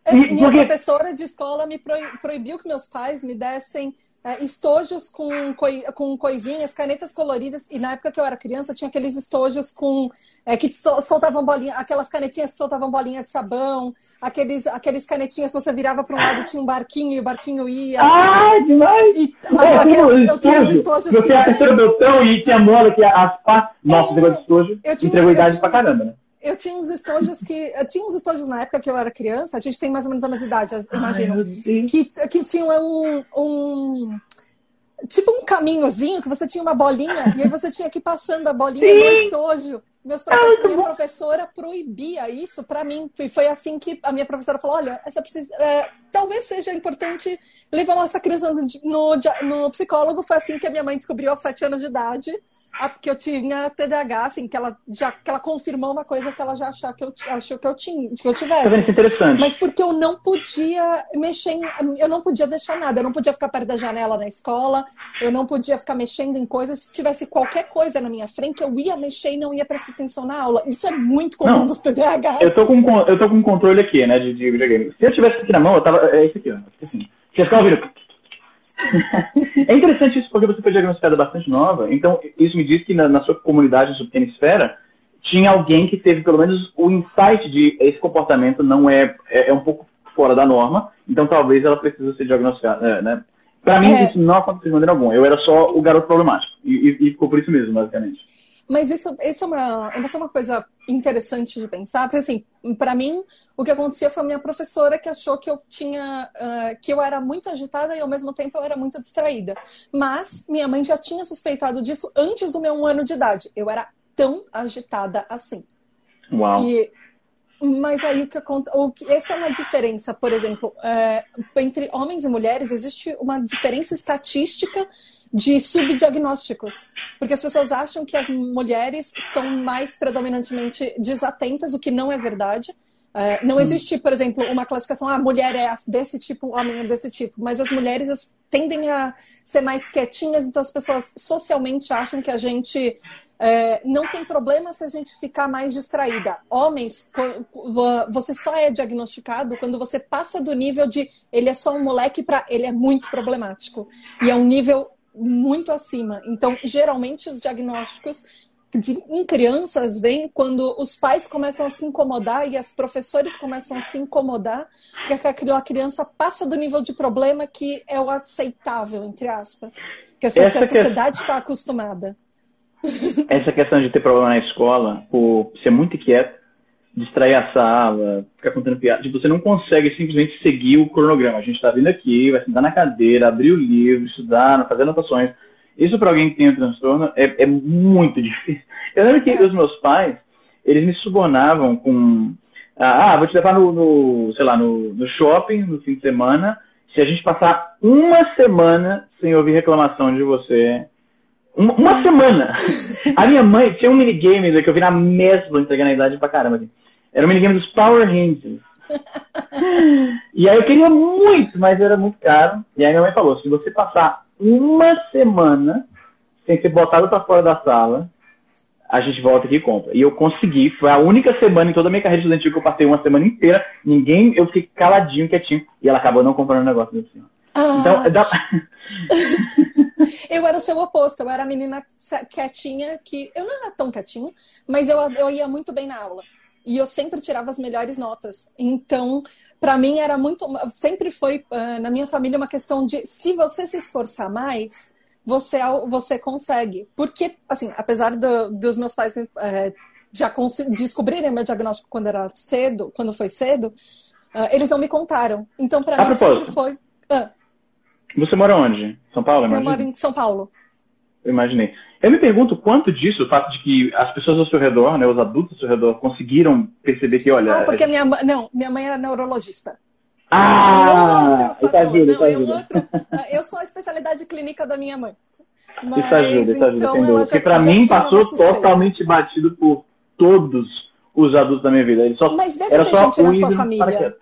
É, minha porque... professora de escola me proibiu que meus pais me dessem é, estojos com, coi com coisinhas, canetas coloridas. E na época que eu era criança, tinha aqueles estojos com é, que soltavam bolinha, aquelas canetinhas que soltavam bolinha de sabão, aqueles, aqueles canetinhas que você virava para um lado e tinha um barquinho e o barquinho ia. Ah, demais! E, é, aquele, eu tinha os estojos. Você que... apertou o botão e tinha mola que as partes. Nossa, é, negócio de estojo entregou idade tinha... pra caramba, né? Eu tinha uns estojos que. Eu tinha uns estojos na época que eu era criança, a gente tem mais ou menos a mesma idade, eu imagino. Ai, que, que tinham um, um. Tipo um caminhozinho que você tinha uma bolinha e aí você tinha que ir passando a bolinha Sim. no estojo. Meus minha professora proibia isso para mim. E foi assim que a minha professora falou: olha, essa precisa, é, talvez seja importante levar essa criança no, no, no, psicólogo. Foi assim que a minha mãe descobriu aos sete anos de idade que eu tinha TDAH, assim, que ela já que ela confirmou uma coisa que ela já achou que eu, achou que eu tinha, que eu tivesse. Vendo? interessante. Mas porque eu não podia mexer, em, eu não podia deixar nada, eu não podia ficar perto da janela na escola, eu não podia ficar mexendo em coisas. Se tivesse qualquer coisa na minha frente, eu ia mexer e não ia prestar atenção na aula. Isso é muito comum não, dos TDAH. Eu tô com eu tô com um controle aqui, né, de, de videogame. Se eu tivesse aqui na mão, eu tava é isso aqui, ó. Assim. Você ficar ouvindo é interessante isso porque você foi diagnosticada bastante nova, então isso me diz que na, na sua comunidade, na sua pequena esfera, tinha alguém que teve pelo menos o insight de esse comportamento não é, é, é um pouco fora da norma, então talvez ela precise ser diagnosticada, é, né? Pra mim, é. isso não aconteceu de maneira alguma. Eu era só o garoto problemático. E, e, e ficou por isso mesmo, basicamente. Mas isso, isso é, uma, isso é uma coisa interessante de pensar, porque assim, para mim, o que acontecia foi a minha professora que achou que eu tinha, uh, que eu era muito agitada e ao mesmo tempo eu era muito distraída. Mas minha mãe já tinha suspeitado disso antes do meu um ano de idade. Eu era tão agitada assim. Uau. E, mas aí o que acontece. Essa é uma diferença, por exemplo, é, entre homens e mulheres, existe uma diferença estatística de subdiagnósticos. Porque as pessoas acham que as mulheres são mais predominantemente desatentas, o que não é verdade. É, não existe, por exemplo, uma classificação, ah, a mulher é desse tipo, homem é desse tipo, mas as mulheres tendem a ser mais quietinhas, então as pessoas socialmente acham que a gente é, não tem problema se a gente ficar mais distraída. Homens, você só é diagnosticado quando você passa do nível de ele é só um moleque para ele é muito problemático. E é um nível muito acima. Então, geralmente, os diagnósticos de, em crianças vêm quando os pais começam a se incomodar e as professores começam a se incomodar, porque aquela criança passa do nível de problema que é o aceitável, entre aspas, que, as, que a sociedade está acostumada. Essa questão de ter problema na escola, por ser muito inquieto, distrair a sala, ficar contando piada. Tipo, você não consegue simplesmente seguir o cronograma. A gente está vindo aqui, vai sentar na cadeira, abrir o livro, estudar, fazer anotações. Isso para alguém que tem um transtorno é, é, muito <laughs> difícil. Eu lembro que os meus pais, eles me subornavam com ah, vou te levar no, no sei lá, no, no shopping no fim de semana. Se a gente passar uma semana sem ouvir reclamação de você uma, uma semana. A minha mãe tinha um minigame que eu vi na mesma entregando a idade pra caramba. Assim. Era um minigame dos Power Rangers. e aí eu queria muito, mas era muito caro. E aí minha mãe falou: se você passar uma semana sem ser botado para fora da sala, a gente volta aqui e compra. E eu consegui, foi a única semana em toda a minha carreira estudantil que eu passei uma semana inteira, ninguém, eu fiquei caladinho, quietinho, e ela acabou não comprando o negócio desse senhor. Ah. Então, dá... <laughs> eu era o seu oposto, eu era a menina quietinha que. Eu não era tão quietinha, mas eu, eu ia muito bem na aula. E eu sempre tirava as melhores notas. Então, para mim era muito. Sempre foi, uh, na minha família, uma questão de se você se esforçar mais, você, você consegue. Porque, assim, apesar do, dos meus pais é, já descobrirem meu diagnóstico quando era cedo, quando foi cedo, uh, eles não me contaram. Então, para mim, sempre foi. Ah. Você mora onde? São Paulo? Eu moro em São Paulo. Eu imaginei. Eu me pergunto quanto disso, o fato de que as pessoas ao seu redor, né, os adultos ao seu redor, conseguiram perceber que, olha. Ah, porque minha mãe. Não, minha mãe era neurologista. Ah! É isso ajuda, isso ajuda. É outro... Eu sou a especialidade clínica da minha mãe. Mas, isso ajuda, isso ajuda, então, Porque pra mim passou totalmente batido por todos os adultos da minha vida. Ele só, Mas deve era ter só gente na sua família.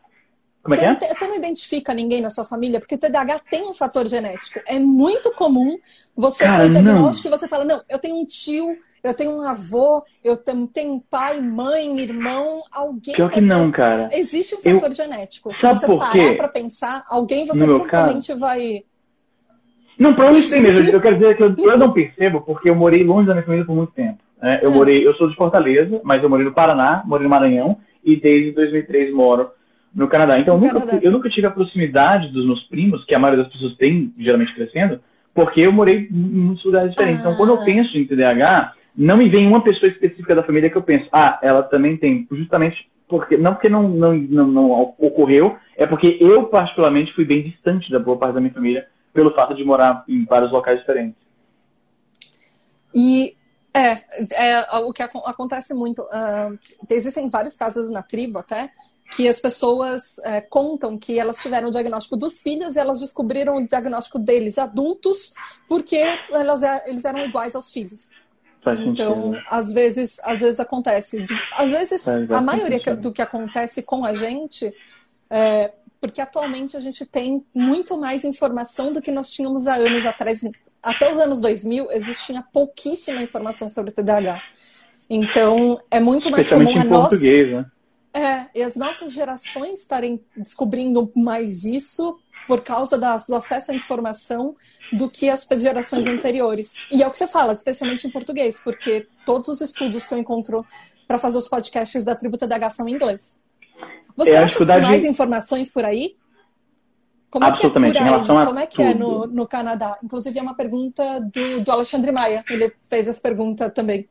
Como é você, é? Não tem, você não identifica ninguém na sua família, porque TDAH tem um fator genético. É muito comum você Cara, ter um diagnóstico não. e você fala, não, eu tenho um tio, eu tenho um avô, eu tenho pai, mãe, irmão, alguém. Pior que não, cara. Existe um fator eu... genético. Se Sabe você por quê? parar pra pensar, alguém você provavelmente caso... vai. Não, provavelmente tem mesmo. <laughs> Eu quero dizer que eu, eu não percebo porque eu morei longe da minha família por muito tempo. Né? Eu é. morei, eu sou de Fortaleza, mas eu morei no Paraná, morei no Maranhão e desde 2003 moro no Canadá. Então, no eu, nunca, Canadá, eu nunca tive a proximidade dos meus primos, que a maioria das pessoas tem, geralmente crescendo, porque eu morei em muitos lugares diferentes. Ah. Então, quando eu ah. penso em TDAH, não me vem uma pessoa específica da família que eu penso, ah, ela também tem, justamente porque, não porque não, não, não, não ocorreu, é porque eu, particularmente, fui bem distante da boa parte da minha família, pelo fato de morar em vários locais diferentes. E é, é o que acontece muito. Uh, existem vários casos na tribo até que as pessoas é, contam que elas tiveram o diagnóstico dos filhos e elas descobriram o diagnóstico deles adultos porque elas, é, eles eram iguais aos filhos. Faz então, sentido. às vezes, às vezes acontece. Às vezes, a maioria sentido. do que acontece com a gente é porque atualmente a gente tem muito mais informação do que nós tínhamos há anos atrás. Até os anos 2000, existia pouquíssima informação sobre TDAH. Então, é muito mais comum a português, né? É, e as nossas gerações estarem descobrindo mais isso por causa da, do acesso à informação do que as gerações anteriores. E é o que você fala, especialmente em português, porque todos os estudos que eu encontro para fazer os podcasts da Tributa da são em inglês. Você é, acha mais informações por aí? Como Absolutamente, é que é por aí? Como é que tudo. é no, no Canadá? Inclusive é uma pergunta do, do Alexandre Maia, ele fez essa pergunta também.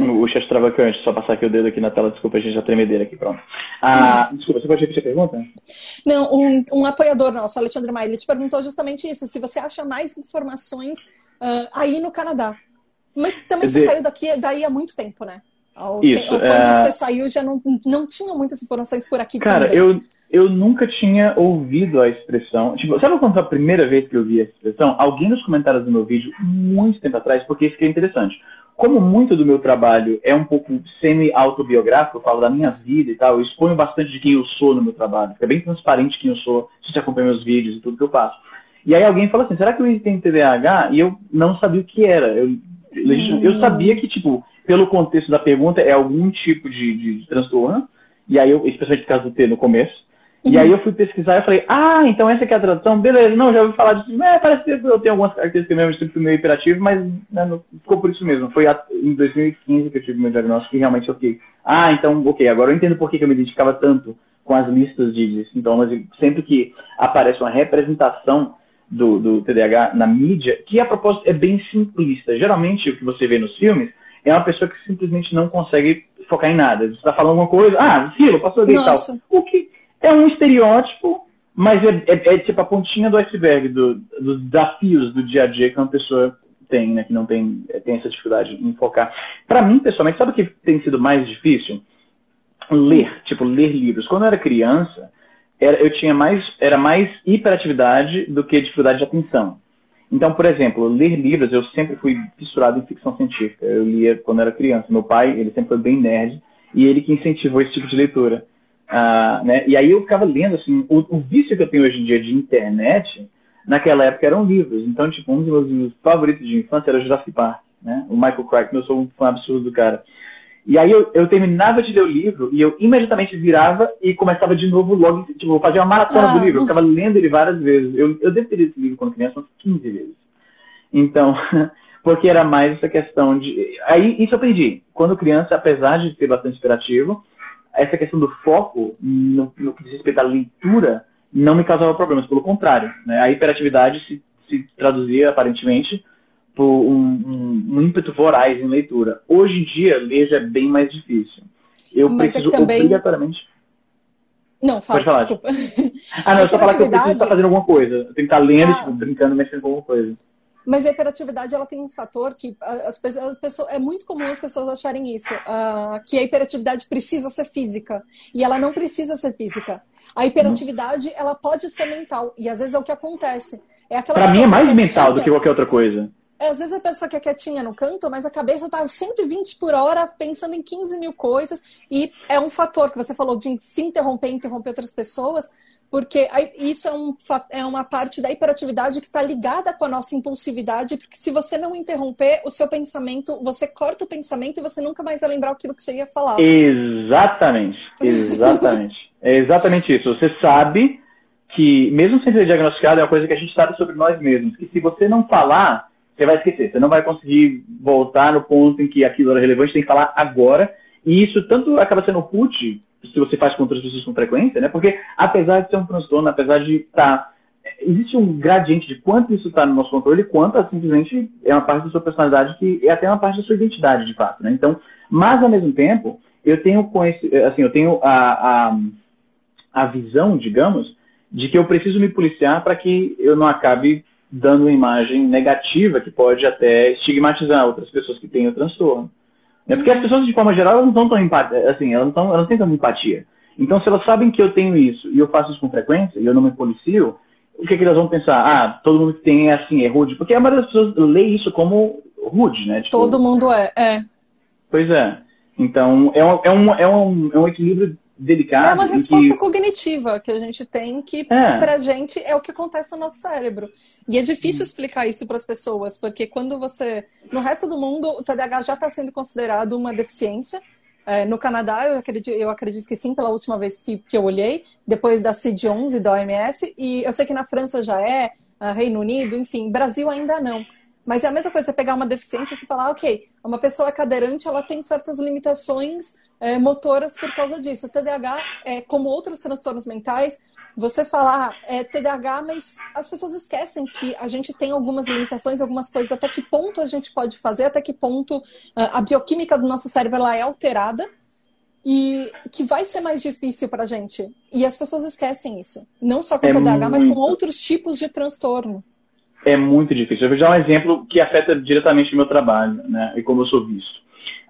O chat travacante, só passar aqui o dedo aqui na tela, desculpa, a gente já tremedeira aqui, pronto. Ah, desculpa, você pode repetir a pergunta? Não, um, um apoiador nosso, Alexandre Maia, ele te perguntou justamente isso, se você acha mais informações uh, aí no Canadá. Mas também você De... saiu daqui, daí há muito tempo, né? Ao isso, te... Quando é... você saiu, já não, não tinha muitas informações por aqui Cara, também. eu, eu nunca tinha ouvido a expressão. Tipo, sabe quando foi a primeira vez que eu vi essa expressão? Alguém nos comentários do meu vídeo, muito tempo atrás, porque isso que é interessante como muito do meu trabalho é um pouco semi-autobiográfico, eu falo da minha vida e tal, eu exponho bastante de quem eu sou no meu trabalho, fica bem transparente quem eu sou, se você acompanha meus vídeos e tudo que eu faço. E aí alguém fala assim, será que eu tem TDAH? E eu não sabia o que era. Eu, eu sabia que, tipo, pelo contexto da pergunta, é algum tipo de, de transtorno, e aí eu, especialmente por causa do T no começo, e aí eu fui pesquisar e falei, ah, então essa aqui é a tradução? Beleza, não, já ouvi falar disso. É, parece que eu tenho algumas características mesmo, fui meio hiperativo, mas né, não, ficou por isso mesmo. Foi em 2015 que eu tive meu diagnóstico e realmente eu fiquei, ah, então, ok, agora eu entendo por que, que eu me identificava tanto com as listas de sintomas. E sempre que aparece uma representação do, do TDAH na mídia, que a propósito é bem simplista. Geralmente o que você vê nos filmes é uma pessoa que simplesmente não consegue focar em nada. Você está falando uma coisa, ah, fila, passou ali e tal. O que é um estereótipo, mas é, é, é tipo a pontinha do iceberg do, dos desafios do dia a dia que uma pessoa tem, né? Que não tem, é, tem essa dificuldade em focar. Para mim, pessoalmente, sabe o que tem sido mais difícil? Ler, tipo, ler livros. Quando eu era criança, era, eu tinha mais, era mais hiperatividade do que dificuldade de atenção. Então, por exemplo, ler livros, eu sempre fui fissurado em ficção científica. Eu lia quando era criança. Meu pai, ele sempre foi bem nerd, e ele que incentivou esse tipo de leitura. Ah, né? E aí eu ficava lendo, assim, o, o, vício que eu tenho hoje em dia de internet, naquela época eram livros. Então, tipo, um dos meus livros favoritos de infância era Jurassic Park, né? O Michael Crichton, eu sou um fã absurdo do cara. E aí eu, eu, terminava de ler o livro e eu imediatamente virava e começava de novo logo, tipo, fazia uma maratona ah. do livro. Eu ficava lendo ele várias vezes. Eu, eu devo ter lido esse livro quando criança umas 15 vezes. Então, <laughs> porque era mais essa questão de... Aí, isso eu aprendi. Quando criança, apesar de ser bastante interativo, essa questão do foco no, no que diz respeito à leitura não me causava problemas, pelo contrário. Né? A hiperatividade se, se traduzia, aparentemente, por um, um, um ímpeto voraz em leitura. Hoje em dia, ler já é bem mais difícil. Eu Mas é preciso que também- obrigatoriamente. Não, fala, Pode falar. desculpa. Ah, não, A eu só falar que eu preciso estar fazendo alguma coisa. Eu tenho que estar lendo, Ah. tipo, brincando, mexendo com alguma coisa. Mas a hiperatividade ela tem um fator que as, as pessoas é muito comum as pessoas acharem isso, ah, que a hiperatividade precisa ser física e ela não precisa ser física. A hiperatividade ela pode ser mental e às vezes é o que acontece. É Pra mim é que mais quietinha, mental do que qualquer outra coisa. é, às vezes a pessoa que é quietinha no canto, mas a cabeça tá 120 por hora pensando em 15 mil coisas. E é um fator que você falou de se interromper, interromper outras pessoas, porque isso é, um, é uma parte da hiperatividade que está ligada com a nossa impulsividade, porque se você não interromper o seu pensamento, você corta o pensamento e você nunca mais vai lembrar aquilo que você ia falar. Exatamente, <laughs> exatamente. é exatamente isso. Você sabe que, mesmo sem ser diagnosticado, é uma coisa que a gente sabe sobre nós mesmos, que se você não falar, você vai esquecer. Você não vai conseguir voltar no ponto em que aquilo era relevante, tem que falar agora. E isso tanto acaba sendo útil se você faz com outras pessoas com frequência, né? Porque apesar de ser um transtorno, apesar de estar existe um gradiente de quanto isso está no nosso controle, quanto a simplesmente é uma parte da sua personalidade que é até uma parte da sua identidade, de fato, né? Então, mas ao mesmo tempo, eu tenho conheci- assim, eu tenho a, a, a visão, digamos, de que eu preciso me policiar para que eu não acabe dando uma imagem negativa que pode até estigmatizar outras pessoas que têm o transtorno. Né? Porque as pessoas, de forma geral, elas não estão tão empat... assim, elas não, tão, elas não têm tanta empatia. Então, se elas sabem que eu tenho isso e eu faço isso com frequência e eu não me policio, o que, que elas vão pensar? Ah, todo mundo que tem é assim, é rude. Porque a maioria das pessoas lê isso como rude, né? Tipo, Todo mundo é. é. Pois é. Então, é um, é um, é um, é um equilíbrio delicado. É uma resposta que... cognitiva que a gente tem que, É. pra gente, é o que acontece no nosso cérebro. E é difícil explicar isso para as pessoas, porque quando você. No resto do mundo, o TDAH já está sendo considerado uma deficiência. É, no Canadá, eu acredito, eu acredito que sim, pela última vez que, que eu olhei, depois da CID-11 da OMS. E eu sei que na França já é, ah, Reino Unido, enfim, Brasil ainda não. Mas é a mesma coisa, você pegar uma deficiência e falar, ok, uma pessoa cadeirante, ela tem certas limitações é, motoras por causa disso. O TDAH, é, como outros transtornos mentais, você falar é, TDAH, mas as pessoas esquecem que a gente tem algumas limitações, algumas coisas, até que ponto a gente pode fazer, até que ponto ah, a bioquímica do nosso cérebro ela é alterada e que vai ser mais difícil pra gente. E as pessoas esquecem isso. Não só com É TDAH, mas com muito. outros tipos de transtorno. É muito difícil. Eu vou dar um exemplo que afeta diretamente o meu trabalho, né? E como eu sou visto.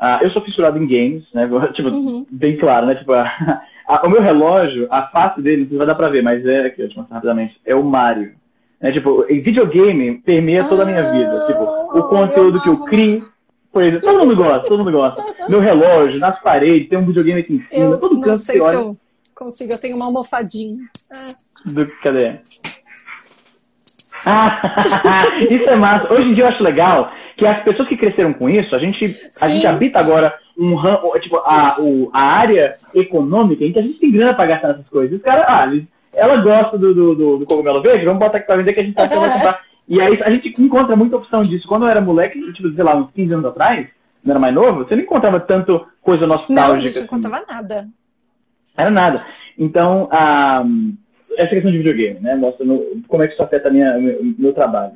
Ah, eu sou fissurado em games, né? <laughs> Tipo, Uhum. bem claro, né? Tipo, a- a- o meu relógio, a face dele, não vai dar pra ver, mas é aqui, eu te mostro rapidamente, é o Mario. É, tipo, videogame permeia toda a minha vida. Tipo, o Ah, conteúdo que eu crio. Pois é, todo mundo gosta, todo mundo gosta. <laughs> Meu relógio, nas paredes, tem um videogame aqui em cima, Eu todo não canto sei que se eu consigo, eu tenho uma almofadinha. Ah, Do, cadê? Ah, <laughs> isso é massa. Hoje em dia eu acho legal que as pessoas que cresceram com isso, a gente, a gente habita agora um ram- tipo, a, o- a área econômica em que a gente tem grana pra gastar nessas coisas. Os caras, ah, eles- ela gosta do, do, do, do cogumelo verde, vamos botar aqui pra vender que a gente ela vai comprar. <laughs> E aí a gente encontra muita opção disso. Quando eu era moleque, tipo, sei lá, uns 15 anos atrás, não era mais novo, você não encontrava tanto coisa Não, a nostálgica. gente não assim. contava nada. Era nada. Então, a, essa questão de videogame, né? Mostra como é que isso afeta minha, meu, meu trabalho.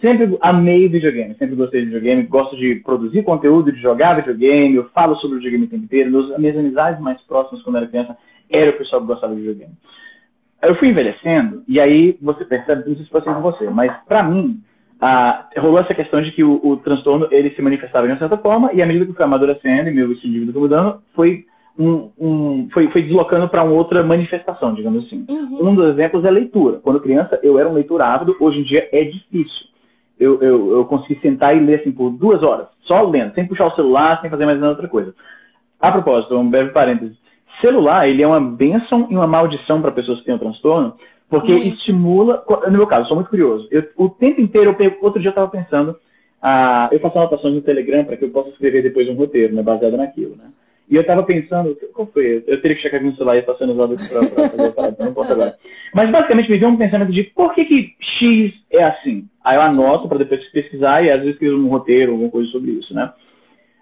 Sempre amei videogame, sempre gostei de videogame, gosto de produzir conteúdo, de jogar videogame, eu falo sobre videogame o tempo inteiro. Meus, minhas amizades mais próximas quando era criança era o pessoal que gostava de videogame. Eu fui envelhecendo, e aí você percebe, não sei se assim com você, mas pra mim, ah, rolou essa questão de que o, o transtorno ele se manifestava de uma certa forma, e à medida que eu fui amadurecendo e meu estilo de vida foi mudando, foi, um, um, foi, foi deslocando para uma outra manifestação, digamos assim. Uhum. Um dos exemplos é leitura. Quando criança, eu era um leitor ávido, hoje em dia é difícil. Eu, eu, eu consegui sentar e ler assim por duas horas, só lendo, sem puxar o celular, sem fazer mais nenhuma outra coisa. A propósito, um breve parênteses. Celular, ele é uma bênção e uma maldição para pessoas que têm o transtorno, porque Muito. estimula. No meu caso, sou muito curioso. Eu, o tempo inteiro, eu, outro dia eu estava pensando, ah, eu faço anotações no Telegram para que eu possa escrever depois um roteiro, né, baseado naquilo, né? E eu estava pensando, qual foi? Eu teria que checar aqui no celular e estar sendo usado para fazer a parada, então não posso agora. Mas basicamente me veio um pensamento de por que, que X é assim? Aí eu anoto para depois pesquisar e às vezes escrevo um roteiro, alguma coisa sobre isso, né?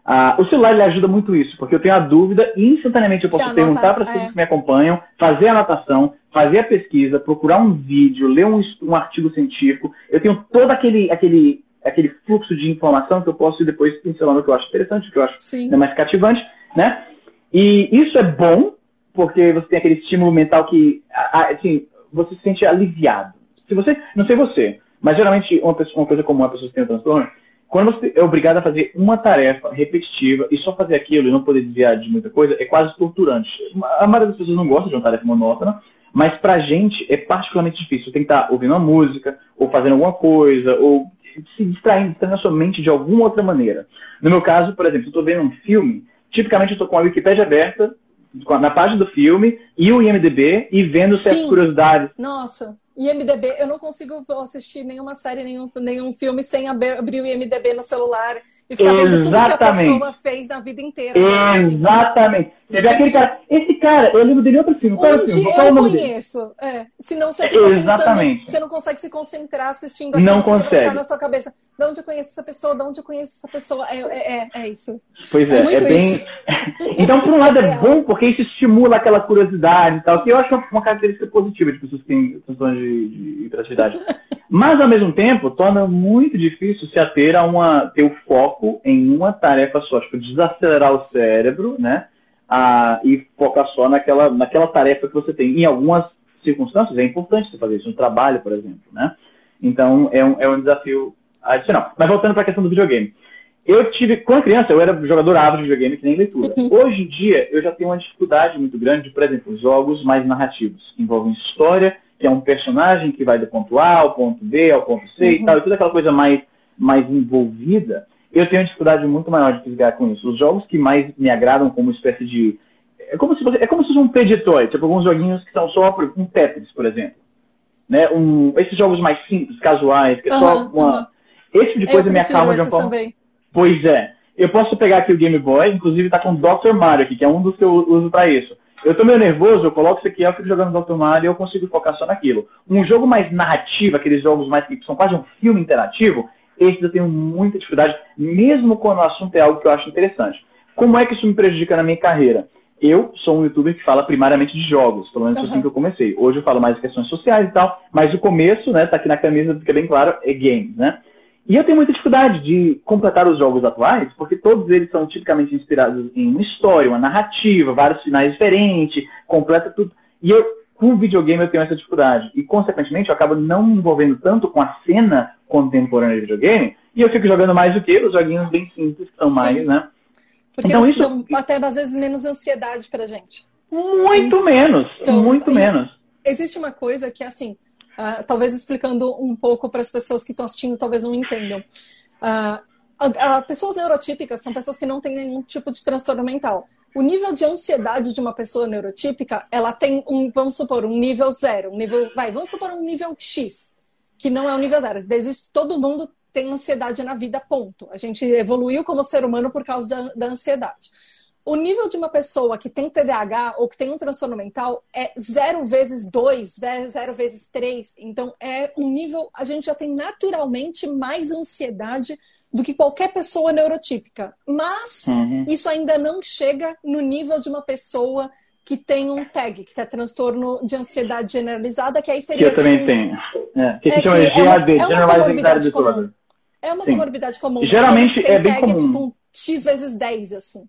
Ah, o celular ele ajuda muito isso, porque eu tenho a dúvida e instantaneamente eu posso perguntar para as pessoas é. que me acompanham, fazer a anotação, fazer a pesquisa, procurar um vídeo, ler um, um artigo científico. Eu tenho todo aquele, aquele, aquele fluxo de informação que eu posso ir depois pincelando que eu acho interessante, o que eu acho mais cativante, né? E isso é bom, porque você tem aquele estímulo mental que, assim, você se sente aliviado. Se você, não sei você, mas geralmente uma, pessoa, uma coisa comum a pessoa que tem um transtorno, quando você é obrigado a fazer uma tarefa repetitiva e só fazer aquilo e não poder desviar de muita coisa, é quase torturante. A maioria das pessoas não gosta de uma tarefa monótona, mas pra gente é particularmente difícil. Tem que estar ouvindo uma música, ou fazendo alguma coisa, ou se distraindo, distraindo a sua mente de alguma outra maneira. No meu caso, por exemplo, eu estou vendo um filme, tipicamente eu estou com a Wikipedia aberta, na página do filme, e o IMDB, e vendo certas Sim. curiosidades. Nossa. IMDB, eu não consigo assistir nenhuma série, nenhum, nenhum filme sem abrir o IMDB no celular e ficar vendo tudo que a pessoa fez na vida inteira. Exatamente. Você vê aquele cara, esse cara, eu lembro dele outro filme. Qual Onde filme? Qual eu conheço. É. Senão você fica Exatamente. pensando, você não consegue se concentrar assistindo não consegue. na sua cabeça. De onde eu conheço essa pessoa? De onde eu conheço essa pessoa? É, é, é, é isso. Pois é, é, é bem. <laughs> então, por um lado, é, é bom porque isso estimula aquela curiosidade e tal, que eu acho uma característica positiva de pessoas que têm de, de hiperatividade. Mas, ao mesmo tempo, torna muito difícil se ater a uma, ter o foco em uma tarefa só, tipo, desacelerar o cérebro, né? a, e focar só naquela, naquela tarefa que você tem. Em algumas circunstâncias é importante você fazer isso, no trabalho, por exemplo, né? Então é um, é um desafio adicional. Mas voltando para a questão do videogame. Eu tive, quando criança, eu era jogador ávido de videogame, que nem leitura. Uhum. Hoje em dia, eu já tenho uma dificuldade muito grande, por exemplo, jogos mais narrativos, que envolvem história, que é um personagem que vai do ponto A ao ponto B, ao ponto C uhum. e tal, e toda aquela coisa mais, mais envolvida eu tenho uma dificuldade muito maior de fisgar com isso. Os jogos que mais me agradam como espécie de. É como se, você, é como se fosse um predatory, tipo alguns joguinhos que são só um Tetris, por exemplo. Né? Um, esses jogos mais simples, casuais, que é só uma. Esse tipo de coisa me acalma de uma forma. Também. Pois é. Eu posso pegar aqui o Game Boy, inclusive tá com o Dr. Mario aqui, que é um dos que eu uso para isso. Eu tô meio nervoso, eu coloco isso aqui, eu fico jogando Dr. Mario e eu consigo focar só naquilo. Um jogo mais narrativo, aqueles jogos mais que são quase um filme interativo, esses eu tenho muita dificuldade, mesmo quando o assunto é algo que eu acho interessante. Como é que isso me prejudica na minha carreira? Eu sou um youtuber que fala primariamente de jogos, pelo menos uhum. assim que eu comecei. Hoje eu falo mais de questões sociais e tal, mas o começo, né, tá aqui na camisa, fica bem claro, é games, né? E eu tenho muita dificuldade de completar os jogos atuais, porque todos eles são tipicamente inspirados em uma história, uma narrativa, vários finais diferentes, completa tudo. E eu com o videogame eu tenho essa dificuldade. E, consequentemente, eu acabo não me envolvendo tanto com a cena contemporânea de videogame. E eu fico jogando mais do que os joguinhos bem simples, que são Sim. mais, né? Porque então, isso... dão até, às vezes, menos ansiedade pra gente. Muito menos. Então, muito menos. Existe uma coisa que, assim, uh, talvez explicando um pouco para as pessoas que estão assistindo, talvez não entendam. Uh, pessoas neurotípicas são pessoas que não têm nenhum tipo de transtorno mental. O nível de ansiedade de uma pessoa neurotípica, ela tem um, vamos supor, um nível zero, um nível, vai, vamos supor um nível X, que não é um nível zero. Existe, todo mundo tem ansiedade na vida, ponto. A gente evoluiu como ser humano por causa da, da ansiedade. O nível de uma pessoa que tem TDAH ou que tem um transtorno mental é zero vezes dois, zero vezes três. Então, é um nível. A gente já tem naturalmente mais ansiedade do que qualquer pessoa neurotípica. Mas uhum. isso ainda não chega no nível de uma pessoa que tem um TAG, que tem transtorno de ansiedade generalizada, que aí seria. Que eu também tipo, tenho. É, que é, chama de GAD, é Generalized Anxiety Disorder. É uma Sim. comorbidade comum. Geralmente é bem tag, comum. É tipo um X vezes 10, assim.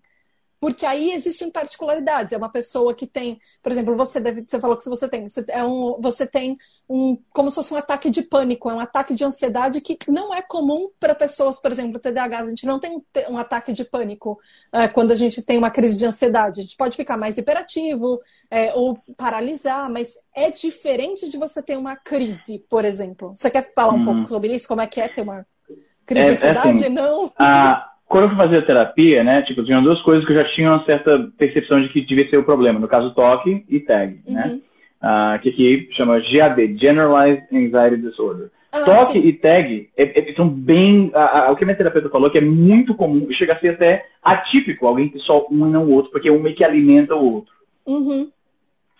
Porque aí existem particularidades. É uma pessoa que tem, por exemplo, você deve, você falou que você tem, você, é um, você tem um, como se fosse um ataque de pânico, é um ataque de ansiedade que não é comum para pessoas, por exemplo, TDAH. A gente não tem um ataque de pânico é, quando a gente tem uma crise de ansiedade. A gente pode ficar mais hiperativo é, ou paralisar, mas é diferente de você ter uma crise, por exemplo. Você quer falar um pouco uhum. sobre isso? Como é que é ter uma crise de é, é ansiedade? Assim, não. A quando eu fui fazer a terapia, né, tipo, tinham duas coisas que eu já tinha uma certa percepção de que devia ser o problema. No caso, toque e tag, né? uhum. né? Uh, que aqui chama GAD, Generalized Anxiety Disorder. Ah, toque sim. e tag é, é, são bem. A, a, o que a minha terapeuta falou que é muito comum, chega a ser até atípico alguém ter só um e não o outro, porque um meio que alimenta o outro. Uhum.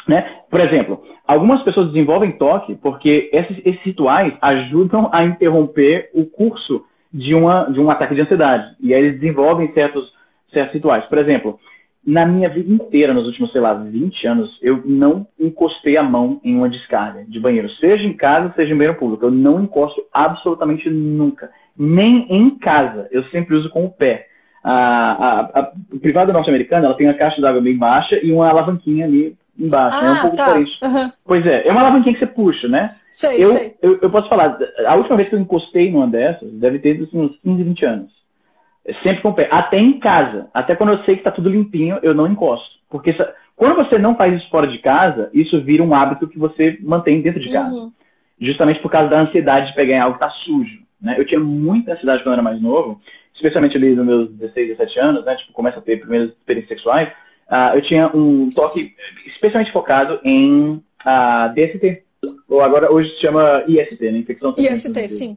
Né? Por exemplo, algumas pessoas desenvolvem toque porque esses, esses rituais ajudam a interromper o curso de, uma, de um ataque de ansiedade. E aí eles desenvolvem certos, certos rituais. Por exemplo, na minha vida inteira, nos últimos, sei lá, 20 anos, eu não encostei a mão em uma descarga de banheiro, seja em casa, seja em banheiro público. Eu não encosto absolutamente nunca. Nem em casa. Eu sempre uso com o pé. A, a, a, privada norte-americana, ela tem uma caixa d'água bem baixa e uma alavanquinha ali embaixo. Ah, é um pouco tá. diferente. Uhum. Pois é, é uma alavanquinha que você puxa, né? Sei, eu, sei. Eu, eu posso falar, a última vez que eu encostei numa dessas, deve ter assim, uns 15, 20 anos. Sempre com o pé. Até em casa. Até quando eu sei que está tudo limpinho, eu não encosto. Porque quando você não faz isso fora de casa, isso vira um hábito que você mantém dentro de casa. Uhum. Justamente por causa da ansiedade de pegar em algo que está sujo. Né? Eu tinha muita ansiedade quando eu era mais novo, especialmente ali nos meus 16, 17 anos, né? Tipo, começa a ter primeiras experiências sexuais. Uh, eu tinha um toque especialmente focado em uh, ah, DST. Ou agora, hoje se chama IST, né? Infecção IST, sim.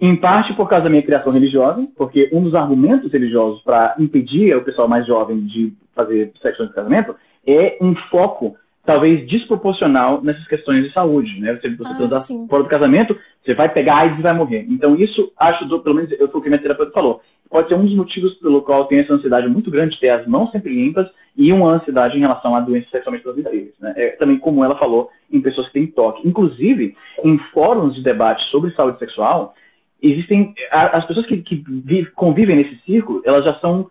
Em parte por causa da minha criação religiosa, porque um dos argumentos religiosos para impedir o pessoal mais jovem de fazer sexo antes do casamento é um foco talvez desproporcional nessas questões de saúde, né? Você, você ah, fora do casamento, você vai pegar AIDS e vai morrer. Então isso, acho, pelo menos eu foi o que minha terapeuta falou, pode ser um dos motivos pelo qual tem essa ansiedade muito grande de ter as mãos sempre limpas e uma ansiedade em relação a doenças sexualmente transmissíveis. Né? É também como ela falou em pessoas que têm toque. Inclusive, em fóruns de debate sobre saúde sexual, existem as pessoas que, que convivem nesse círculo, elas já são,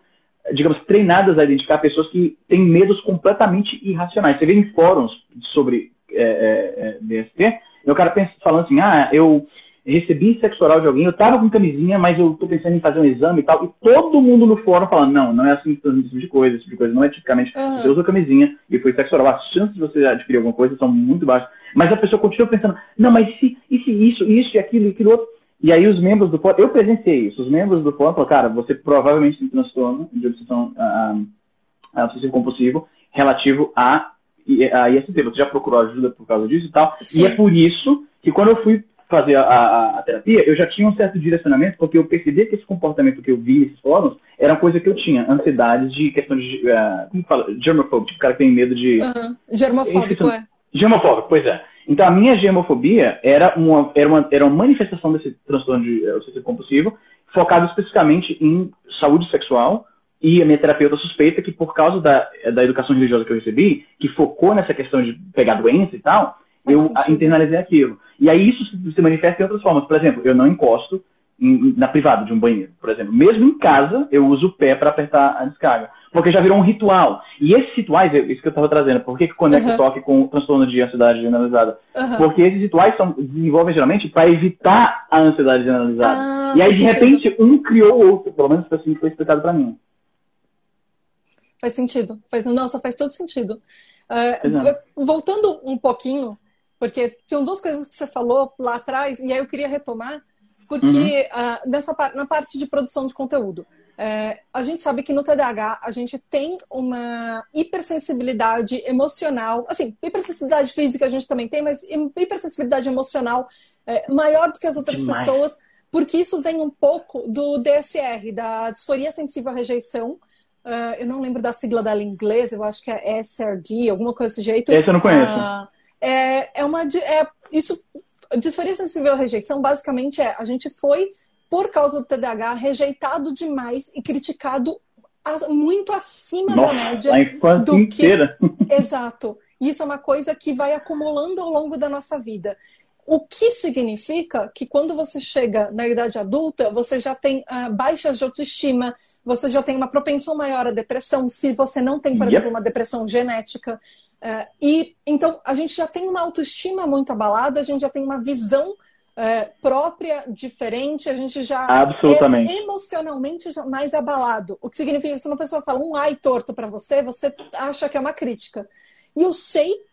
digamos, treinadas a identificar pessoas que têm medos completamente irracionais. Você vê em fóruns sobre é, é, é DST, o cara pensa, falando assim, ah, eu recebi sexo oral de alguém, eu tava com camisinha, mas eu tô pensando em fazer um exame e tal, e todo mundo no fórum falando, não, não é assim que esse tipo de coisa, esse tipo de coisa não é tipicamente, uhum. você usa camisinha e foi sexo oral, as chances de você adquirir alguma coisa são muito baixas, mas a pessoa continua pensando, não, mas se, e se isso, isso e aquilo e aquilo outro, e aí os membros do fórum, eu presenciei isso, os membros do fórum falaram, cara, você provavelmente tem transtorno de obsessão, uh, obsessivo compulsivo relativo a, a IST, você já procurou ajuda por causa disso e tal, Sim. e é por isso que quando eu fui fazer a, a, a, terapia, eu já tinha um certo direcionamento, porque eu percebi que esse comportamento que eu vi nesses fóruns era uma coisa que eu tinha, ansiedade de questão de, uh, como fala, germofóbico, tipo, o cara que tem medo de... Uhum. Germofóbico, é. Germofóbico, pois é. Então, a minha gemofobia era uma, era uma, era uma manifestação desse transtorno de uh, obsessivo compulsivo, focado especificamente em saúde sexual, e a minha terapeuta suspeita que por causa da, da educação religiosa que eu recebi, que focou nessa questão de pegar doença e tal, eu sentido. internalizei aquilo. E aí isso se manifesta em outras formas. Por exemplo, eu não encosto em, na privada de um banheiro, por exemplo. Mesmo em casa, eu uso o pé para apertar a descarga. Porque já virou um ritual. E esses rituais, é isso que eu estava trazendo, por que, que conecta uhum. o toque com o transtorno de ansiedade generalizada? Uhum. Porque esses rituais são, desenvolvem geralmente para evitar a ansiedade generalizada. Ah, e aí, de repente, sentido. um criou o outro. Pelo menos assim foi explicado para mim. Faz sentido. Faz, nossa, faz todo sentido. Uh, voltando um pouquinho porque tinham duas coisas que você falou lá atrás, e aí eu queria retomar, porque uhum. uh, nessa, na parte de produção de conteúdo. É, a gente sabe que no TDAH a gente tem uma hipersensibilidade emocional, assim, hipersensibilidade física a gente também tem, mas hipersensibilidade emocional é, maior do que as outras Demais. pessoas, porque isso vem um pouco do DSR, da disforia sensível à rejeição. Uh, eu não lembro da sigla dela em inglês, eu acho que é SRD, alguma coisa desse jeito. Esse eu não conheço. Uh, é, é uma. É, isso, disforia sensível à rejeição, basicamente, é a gente foi, por causa do TDAH, rejeitado demais e criticado muito acima Nossa, da média. A infância do inteira. Que... Exato. Isso é uma coisa que vai acumulando ao longo da nossa vida. O que significa que quando você chega na idade adulta, você já tem uh, baixas de autoestima, você já tem uma propensão maior à depressão, se você não tem, por yep. exemplo, uma depressão genética. Uh, e então a gente já tem uma autoestima muito abalada, a gente já tem uma visão uh, própria diferente, a gente já Absolutamente. é emocionalmente mais abalado. O que significa que se uma pessoa fala um ai torto para você, você acha que é uma crítica. E eu sei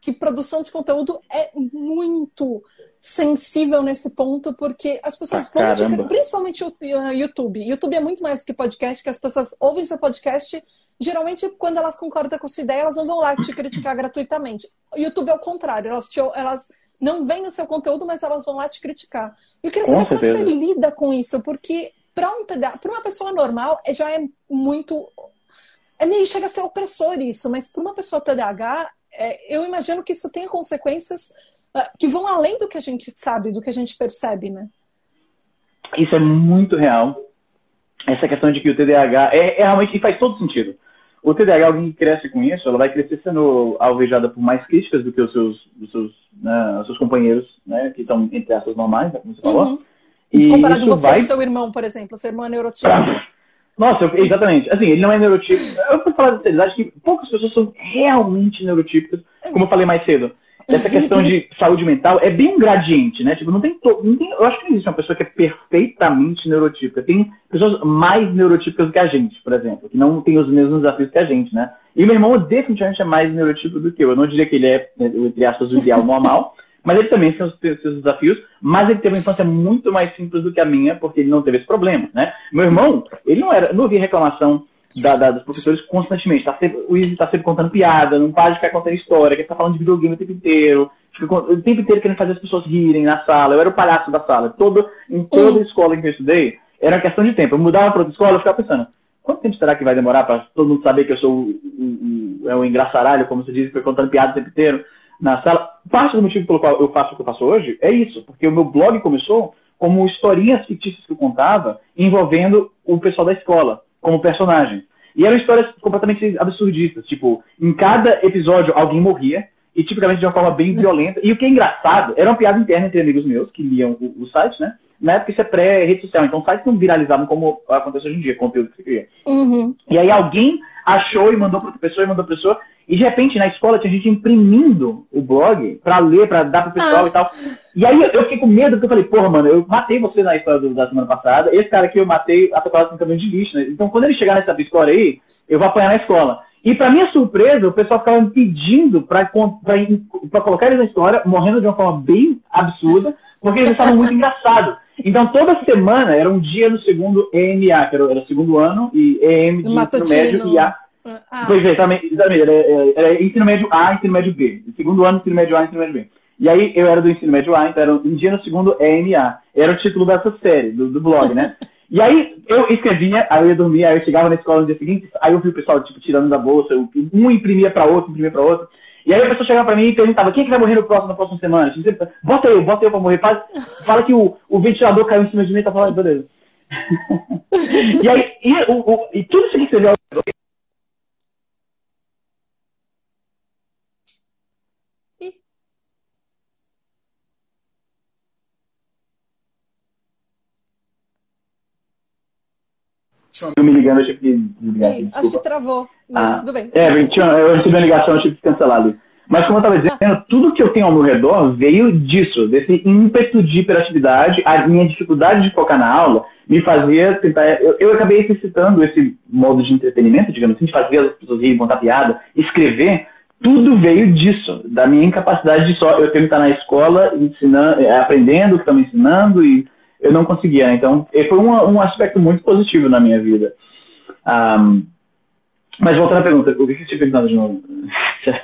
que produção de conteúdo é muito sensível nesse ponto, porque as pessoas ah, vão te, principalmente o YouTube. YouTube é muito mais do que podcast, que as pessoas ouvem seu podcast geralmente quando elas concordam com a sua ideia, elas não vão lá te criticar gratuitamente. O YouTube é o contrário, elas, te, elas não veem o seu conteúdo, mas elas vão lá te criticar. E eu queria saber como você lida com isso, porque para um, uma pessoa normal é, já é muito. É meio chega a ser opressor isso, mas para uma pessoa TDAH, é, eu imagino que isso tenha consequências uh, que vão além do que a gente sabe, do que a gente percebe, né? Isso é muito real. Essa questão de que o TDAH é, é realmente e faz todo sentido. o TDAH, alguém que cresce com isso, ela vai crescer sendo alvejada por mais críticas do que os seus, os seus, né, os seus companheiros, né, que estão, entre aspas, normais, né, como você falou. Uhum. E Comparado com você vai... e seu irmão, por exemplo. Seu irmão é neurotípico. Nossa, eu, exatamente. Assim, ele não é neurotípico. Eu vou falar da seriedade que poucas pessoas são realmente neurotípicas, como eu falei mais cedo essa questão de saúde mental é bem um gradiente, né? Tipo, não tem, to... não tem. Eu acho que não existe uma pessoa que é perfeitamente neurotípica. Tem pessoas mais neurotípicas do que a gente, por exemplo, que não tem os mesmos desafios que a gente, né? E meu irmão definitivamente é mais neurotípico do que eu. Eu não diria que ele é, entre aspas, o ideal normal, mas ele também tem os seus desafios, mas ele teve uma infância muito mais simples do que a minha, porque ele não teve esse problema, né? Meu irmão, ele não era, não havia reclamação da, da, dos professores constantemente. Tá sempre, o Izzy tá sempre contando piada, não para de ficar contando história, quer ficar falando de videogame o tempo inteiro, fica, o tempo inteiro querendo fazer as pessoas rirem na sala. Eu era o palhaço da sala. Todo, em toda a escola em que eu estudei, era uma questão de tempo. Eu mudava para outra escola, eu ficava pensando, quanto tempo será que vai demorar para todo mundo saber que eu sou o, o, o, é o engraçaralho, como se diz, fica contando piada o tempo inteiro na sala? Parte do motivo pelo qual eu faço o que eu faço hoje é isso, porque o meu blog começou como historinhas fictícias que eu contava envolvendo o pessoal da escola como personagem. E eram histórias completamente absurdistas. Tipo, em cada episódio alguém morria, e tipicamente de uma forma bem violenta. E o que é engraçado, era uma piada interna entre amigos meus que liam o, o site, né? Na época isso é pré-rede social, então sites não viralizavam como acontece hoje em dia, conteúdo que você cria. Uhum. E aí alguém achou e mandou para outra pessoa e mandou para pessoa. E de repente na escola tinha gente imprimindo o blog para ler, para dar pro pessoal ah. e tal. E aí eu fiquei com medo, porque eu falei, porra, mano, eu matei você na história do, da semana passada, esse cara aqui eu matei atropelado no caminho de lixo, né? Então quando ele chegar nessa história aí, eu vou apanhar na escola. E para minha surpresa, o pessoal ficava me pedindo para colocar eles na história, morrendo de uma forma bem absurda, porque eles estavam muito engraçados. Então, toda semana era um dia no segundo EMA, que era, o segundo ano, e EM de ensino médio e A. Ah. Pois é, também, era, era, ensino médio A, ensino médio B. Segundo ano, ensino médio A, ensino médio B. E aí eu era do ensino médio A, então era um dia no segundo EMA. Era o título dessa série, do, do blog, né? <laughs> E aí eu escrevia, aí eu ia dormir, aí eu chegava na escola no dia seguinte, aí eu vi o pessoal tipo, tirando da bolsa, um imprimia para outro, imprimia para outro. E aí a pessoa chegava pra mim e perguntava, quem é que vai morrer no próximo, na próxima semana? Bota eu, bota eu pra morrer. Fala, fala que o, o ventilador caiu em cima de mim e tá falando, beleza. <laughs> e aí, e, o, o, e tudo isso que Eu me ligando, eu tive que desligar. Acho que travou, mas ah, tudo bem. É, eu recebi uma ligação, eu tive que cancelar ali. Mas como eu estava dizendo, ah. tudo que eu tenho ao meu redor veio disso, desse ímpeto de hiperatividade, a minha dificuldade de focar na aula me fazia tentar. Eu, eu acabei exercitando esse modo de entretenimento, digamos assim, de fazer as pessoas rirem, contar piada, escrever. Tudo veio disso, da minha incapacidade de só eu tenho que estar na escola ensinando, aprendendo o que estão me ensinando e eu não conseguia. Né? Então, foi um, um aspecto muito positivo na minha vida. Um, mas voltando à pergunta, o que você tinha perguntado de novo?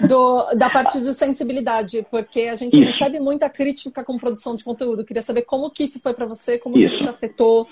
Do, da parte de sensibilidade, porque a gente isso. recebe muita crítica com produção de conteúdo. Queria saber como que isso foi para você, como isso. que isso afetou.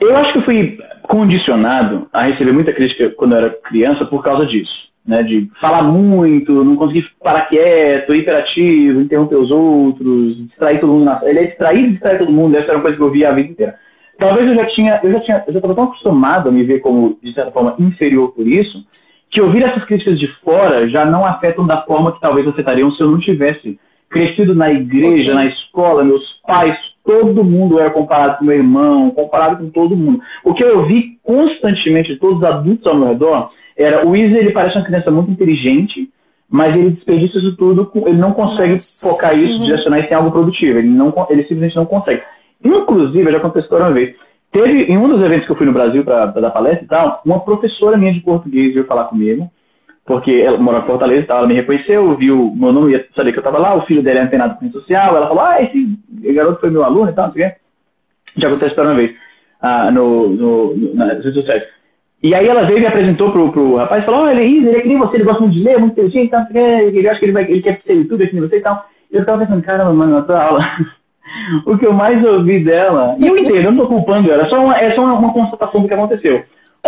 Eu acho que eu fui condicionado a receber muita crítica quando eu era criança por causa disso né, de falar muito, não conseguir parar quieto, hiperativo, interromper os outros, distrair todo mundo. Na... Ele é distraído e distrair todo mundo, essa era uma coisa que eu via a vida inteira. Talvez eu já tinha, eu já tinha, eu já estava tão acostumado a me ver como, de certa forma, inferior por isso, que ouvir essas críticas de fora já não afetam da forma que talvez afetariam se eu não tivesse crescido na igreja, na escola, meus pais, todo mundo era comparado com meu irmão, comparado com todo mundo. O que eu ouvi constantemente de todos os adultos ao meu redor era o Weasley, ele parece uma criança muito inteligente, mas ele desperdiça isso tudo, ele não consegue Nossa. focar isso, uhum. direcionar isso em algo produtivo, ele, não, ele simplesmente não consegue. Inclusive, já história uma vez, teve, em um dos eventos que eu fui no Brasil para dar palestra e tal, uma professora minha de português veio falar comigo, porque ela mora em Fortaleza e tal, ela me reconheceu, viu meu nome, ia saber que eu estava lá, o filho dele é antenado com rede social, ela falou, ah, esse garoto foi meu aluno e tal, não sei o quê. Já contei a história uma vez, ah, no, no, no, nas redes sociais. E aí ela veio e me apresentou pro, pro rapaz e falou, olha, ele, ele é que nem você, ele gosta muito de ler, muito inteligente, então, ele acha que ele, vai, ele quer ser youtuber que nem você e tal. E eu ficava pensando, caramba, mano, na tua aula, <laughs> o que eu mais ouvi dela, e eu entendo, eu não tô culpando ela, é só uma, é só uma, uma constatação do que aconteceu.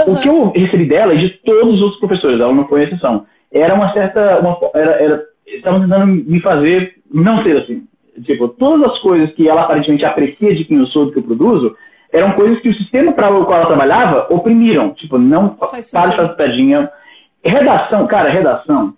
Uhum. O que eu recebi dela e de todos os outros professores, ela não foi exceção, era uma certa, uma, era, era, estavam tentando me fazer não ser assim. Tipo, todas as coisas que ela aparentemente aprecia de quem eu sou, do que eu produzo, eram coisas que o sistema para o qual ela trabalhava oprimiram. Tipo, não para de fazer piadinha. Redação, cara, redação.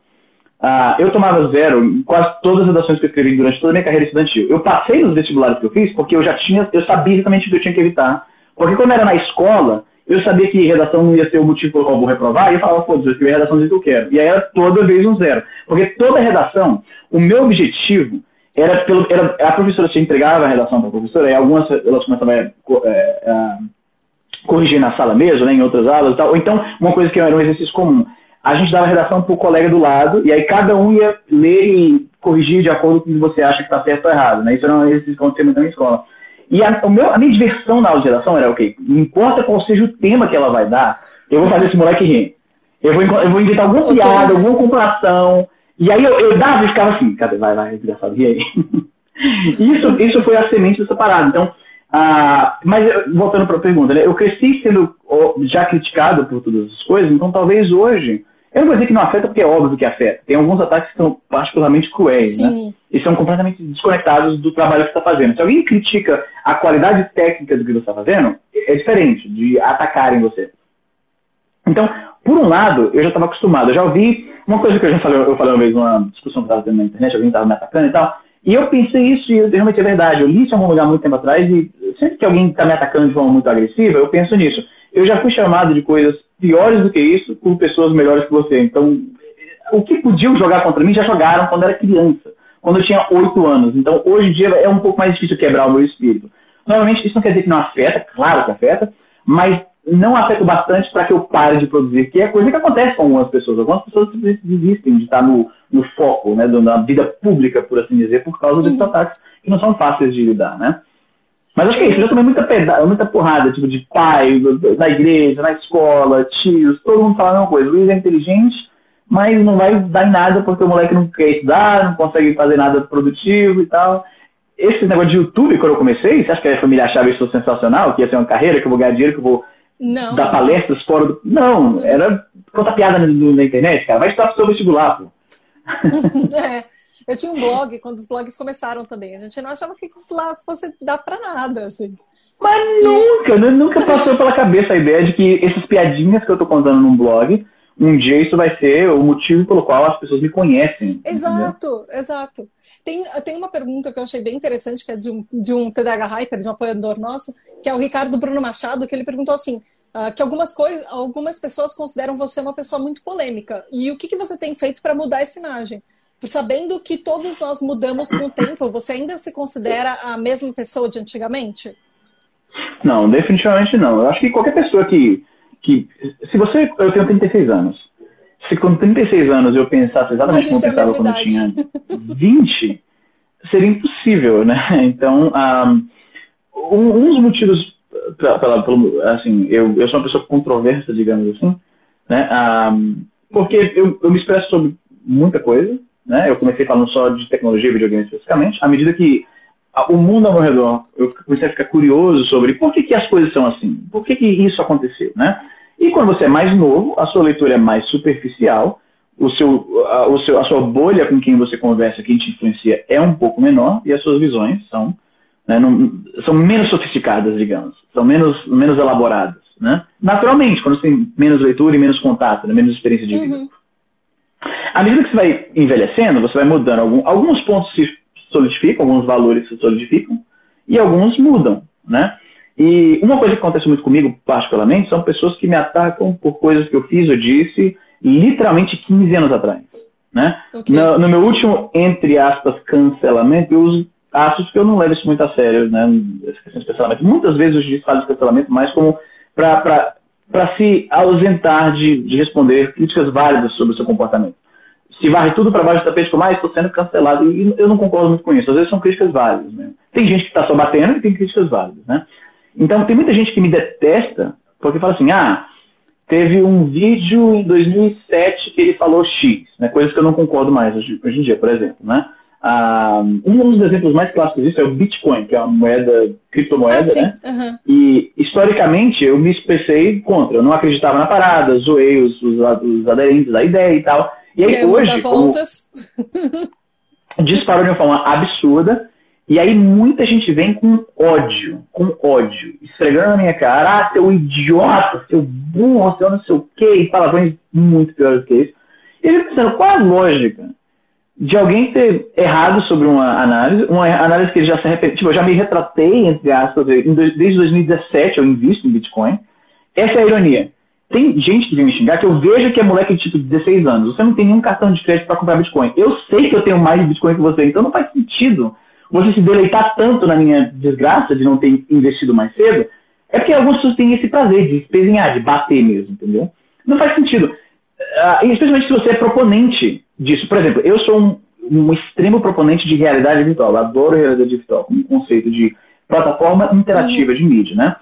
Ah, eu tomava zero em quase todas as redações que eu escrevi durante toda a minha carreira estudantil. Eu passei nos vestibulares que eu fiz porque eu já tinha, eu sabia exatamente o que eu tinha que evitar. Porque quando era na escola, eu sabia que redação não ia ser o motivo pelo qual eu vou reprovar, e eu falava, pô, eu escrevi redação do que eu quero. E aí era toda vez um zero. Porque toda redação, o meu objetivo era, pelo, era a professora se entregava a redação para a professora, e algumas elas começavam a, é, a corrigir na sala mesmo, né, em outras aulas e tal. Ou então, uma coisa que era um exercício comum. A gente dava a redação para o colega do lado, e aí cada um ia ler e corrigir de acordo com o que você acha que está certo ou errado. Né? Isso era um exercício que acontecia muito na escola. E a, meu, a minha diversão na aula de redação era, ok, não importa qual seja o tema que ela vai dar, eu vou fazer esse moleque rir. Eu vou, eu vou inventar alguma piada, alguma comparação. E aí eu, eu dava e ficava assim, cadê? Vai, vai, engraçado, e aí? <laughs> isso, isso foi a semente dessa parada. Então, ah, mas voltando para a pergunta, né, eu cresci sendo já criticado por todas as coisas, então talvez hoje eu não vou dizer que não afeta, porque é óbvio que afeta. Tem alguns ataques que são particularmente cruéis, né? Sim. né? E são completamente desconectados do trabalho que você está fazendo. Se alguém critica a qualidade técnica do que você está fazendo, é diferente de atacarem você. Então, por um lado, eu já estava acostumado. Eu já ouvi uma coisa que eu já falei, eu falei uma vez numa discussão que estava tendo na internet, alguém estava me atacando e tal. E eu pensei isso e realmente é verdade. Eu li isso em algum lugar muito tempo atrás e sempre que alguém está me atacando de forma muito agressiva, eu penso nisso. Eu já fui chamado de coisas piores do que isso por pessoas melhores que você. Então, o que podiam jogar contra mim já jogaram quando era criança, quando eu tinha 8 anos. Então, hoje em dia é um pouco mais difícil quebrar o meu espírito. Normalmente, isso não quer dizer que não afeta, claro que afeta, mas não afeta bastante para que eu pare de produzir, que é coisa que acontece com algumas pessoas. Algumas pessoas desistem de estar no, no foco, né, da vida pública, por assim dizer, por causa desses uhum. ataques que não são fáceis de lidar, né? Mas acho que é isso, eu tomei muita, pedada, muita porrada, tipo, de pai, na igreja, na escola, tios, todo mundo fala a mesma coisa. O Luiz é inteligente, mas não vai dar em nada porque o moleque não quer estudar, não consegue fazer nada produtivo e tal. Esse negócio de YouTube, quando eu comecei, você acha que a família achava isso sensacional, que ia ser uma carreira, que eu vou ganhar dinheiro, que eu vou não, dar palestras fora do... Não, era contar piada na, na internet, cara. Vai estudar pro seu vestibular, pô. <laughs> é. Eu tinha um blog quando os blogs começaram também. A gente não achava que isso lá fosse dar pra nada, assim. Mas nunca, né? nunca passou pela cabeça a ideia de que essas piadinhas que eu tô contando num blog, um dia isso vai ser o motivo pelo qual as pessoas me conhecem. Exato, entendeu? exato. Tem, tem uma pergunta que eu achei bem interessante, que é de um, de um TDH Hyper, de um apoiador nosso, que é o Ricardo Bruno Machado, que ele perguntou assim, uh, que algumas, coisas, algumas pessoas consideram você uma pessoa muito polêmica. E o que, que você tem feito para mudar essa imagem? sabendo que todos nós mudamos com o tempo, você ainda se considera a mesma pessoa de antigamente? Não, definitivamente não. Eu acho que qualquer pessoa que. que se você. Eu tenho 36 anos. Se com 36 anos eu pensasse exatamente como eu pensava quando eu tinha 20, <laughs> seria impossível, né? Então, um, um dos motivos. Pela, assim, eu, eu sou uma pessoa controversa, digamos assim, né? Porque eu, eu me expresso sobre muita coisa, né? Eu comecei falando só de tecnologia e videogame especificamente. À medida que o mundo ao meu redor, eu comecei a ficar curioso sobre por que, que as coisas são assim, por que, que isso aconteceu, né? E quando você é mais novo, a sua leitura é mais superficial, o seu, a, o seu, a sua bolha com quem você conversa, quem te influencia, é um pouco menor e as suas visões são, né, não, são menos sofisticadas, digamos, são menos, menos elaboradas. Né? Naturalmente, quando você tem menos leitura e menos contato, né, menos experiência de vida. Uhum. À medida que você vai envelhecendo, você vai mudando. Algum, alguns pontos se solidificam, alguns valores se solidificam, e alguns mudam, né? E uma coisa que acontece muito comigo, particularmente, são pessoas que me atacam por coisas que eu fiz ou disse literalmente 15 anos atrás. Né? Okay. No, no, meu último, entre aspas, cancelamento, eu uso aspas que eu não levo isso muito a sério, né? Essa questão de cancelamento. Muitas vezes os juízes fazem cancelamento mais como para se ausentar de, de responder críticas válidas sobre o seu comportamento se varre tudo para baixo do tapete como, ah, estou sendo cancelado. E eu não concordo muito com isso. Às vezes são críticas válidas. Né? Tem gente que está só batendo e tem críticas válidas. Né? Então, tem muita gente que me detesta porque fala assim, ah, teve um vídeo em 2007 que ele falou X, né? coisas que eu não concordo mais hoje, hoje em dia, por exemplo. Né? Ah, um dos exemplos mais clássicos disso é o Bitcoin, que é uma moeda, criptomoeda, ah, né? Uhum. E, historicamente, eu me expressei contra. Eu não acreditava na parada, zoei os, os, os aderentes da ideia e tal. E aí hoje, como, <laughs> disparou de uma forma absurda, E aí muita gente vem com ódio, com ódio, esfregando na minha cara, ah, seu idiota, seu burro, seu não sei o quê, e palavrões muito piores que isso. E eu fico pensando, qual a lógica de alguém ter errado sobre uma análise, uma análise que ele já se arrependeu. Tipo, eu já me retratei, entre aspas, desde 2017 eu invisto em Bitcoin. Essa é a ironia. Tem gente que vem me xingar que eu vejo que é moleque de tipo 16 anos. Você não tem nenhum cartão de crédito para comprar Bitcoin. Eu sei que eu tenho mais Bitcoin que você, então não faz sentido você se deleitar tanto na minha desgraça de não ter investido mais cedo. É porque algumas pessoas têm esse prazer de espezinhar, de bater mesmo, entendeu? Não faz sentido. Uh, especialmente se você é proponente disso. Por exemplo, eu sou um, um extremo proponente de realidade virtual. Eu adoro realidade virtual como conceito de plataforma interativa uhum. de mídia, né?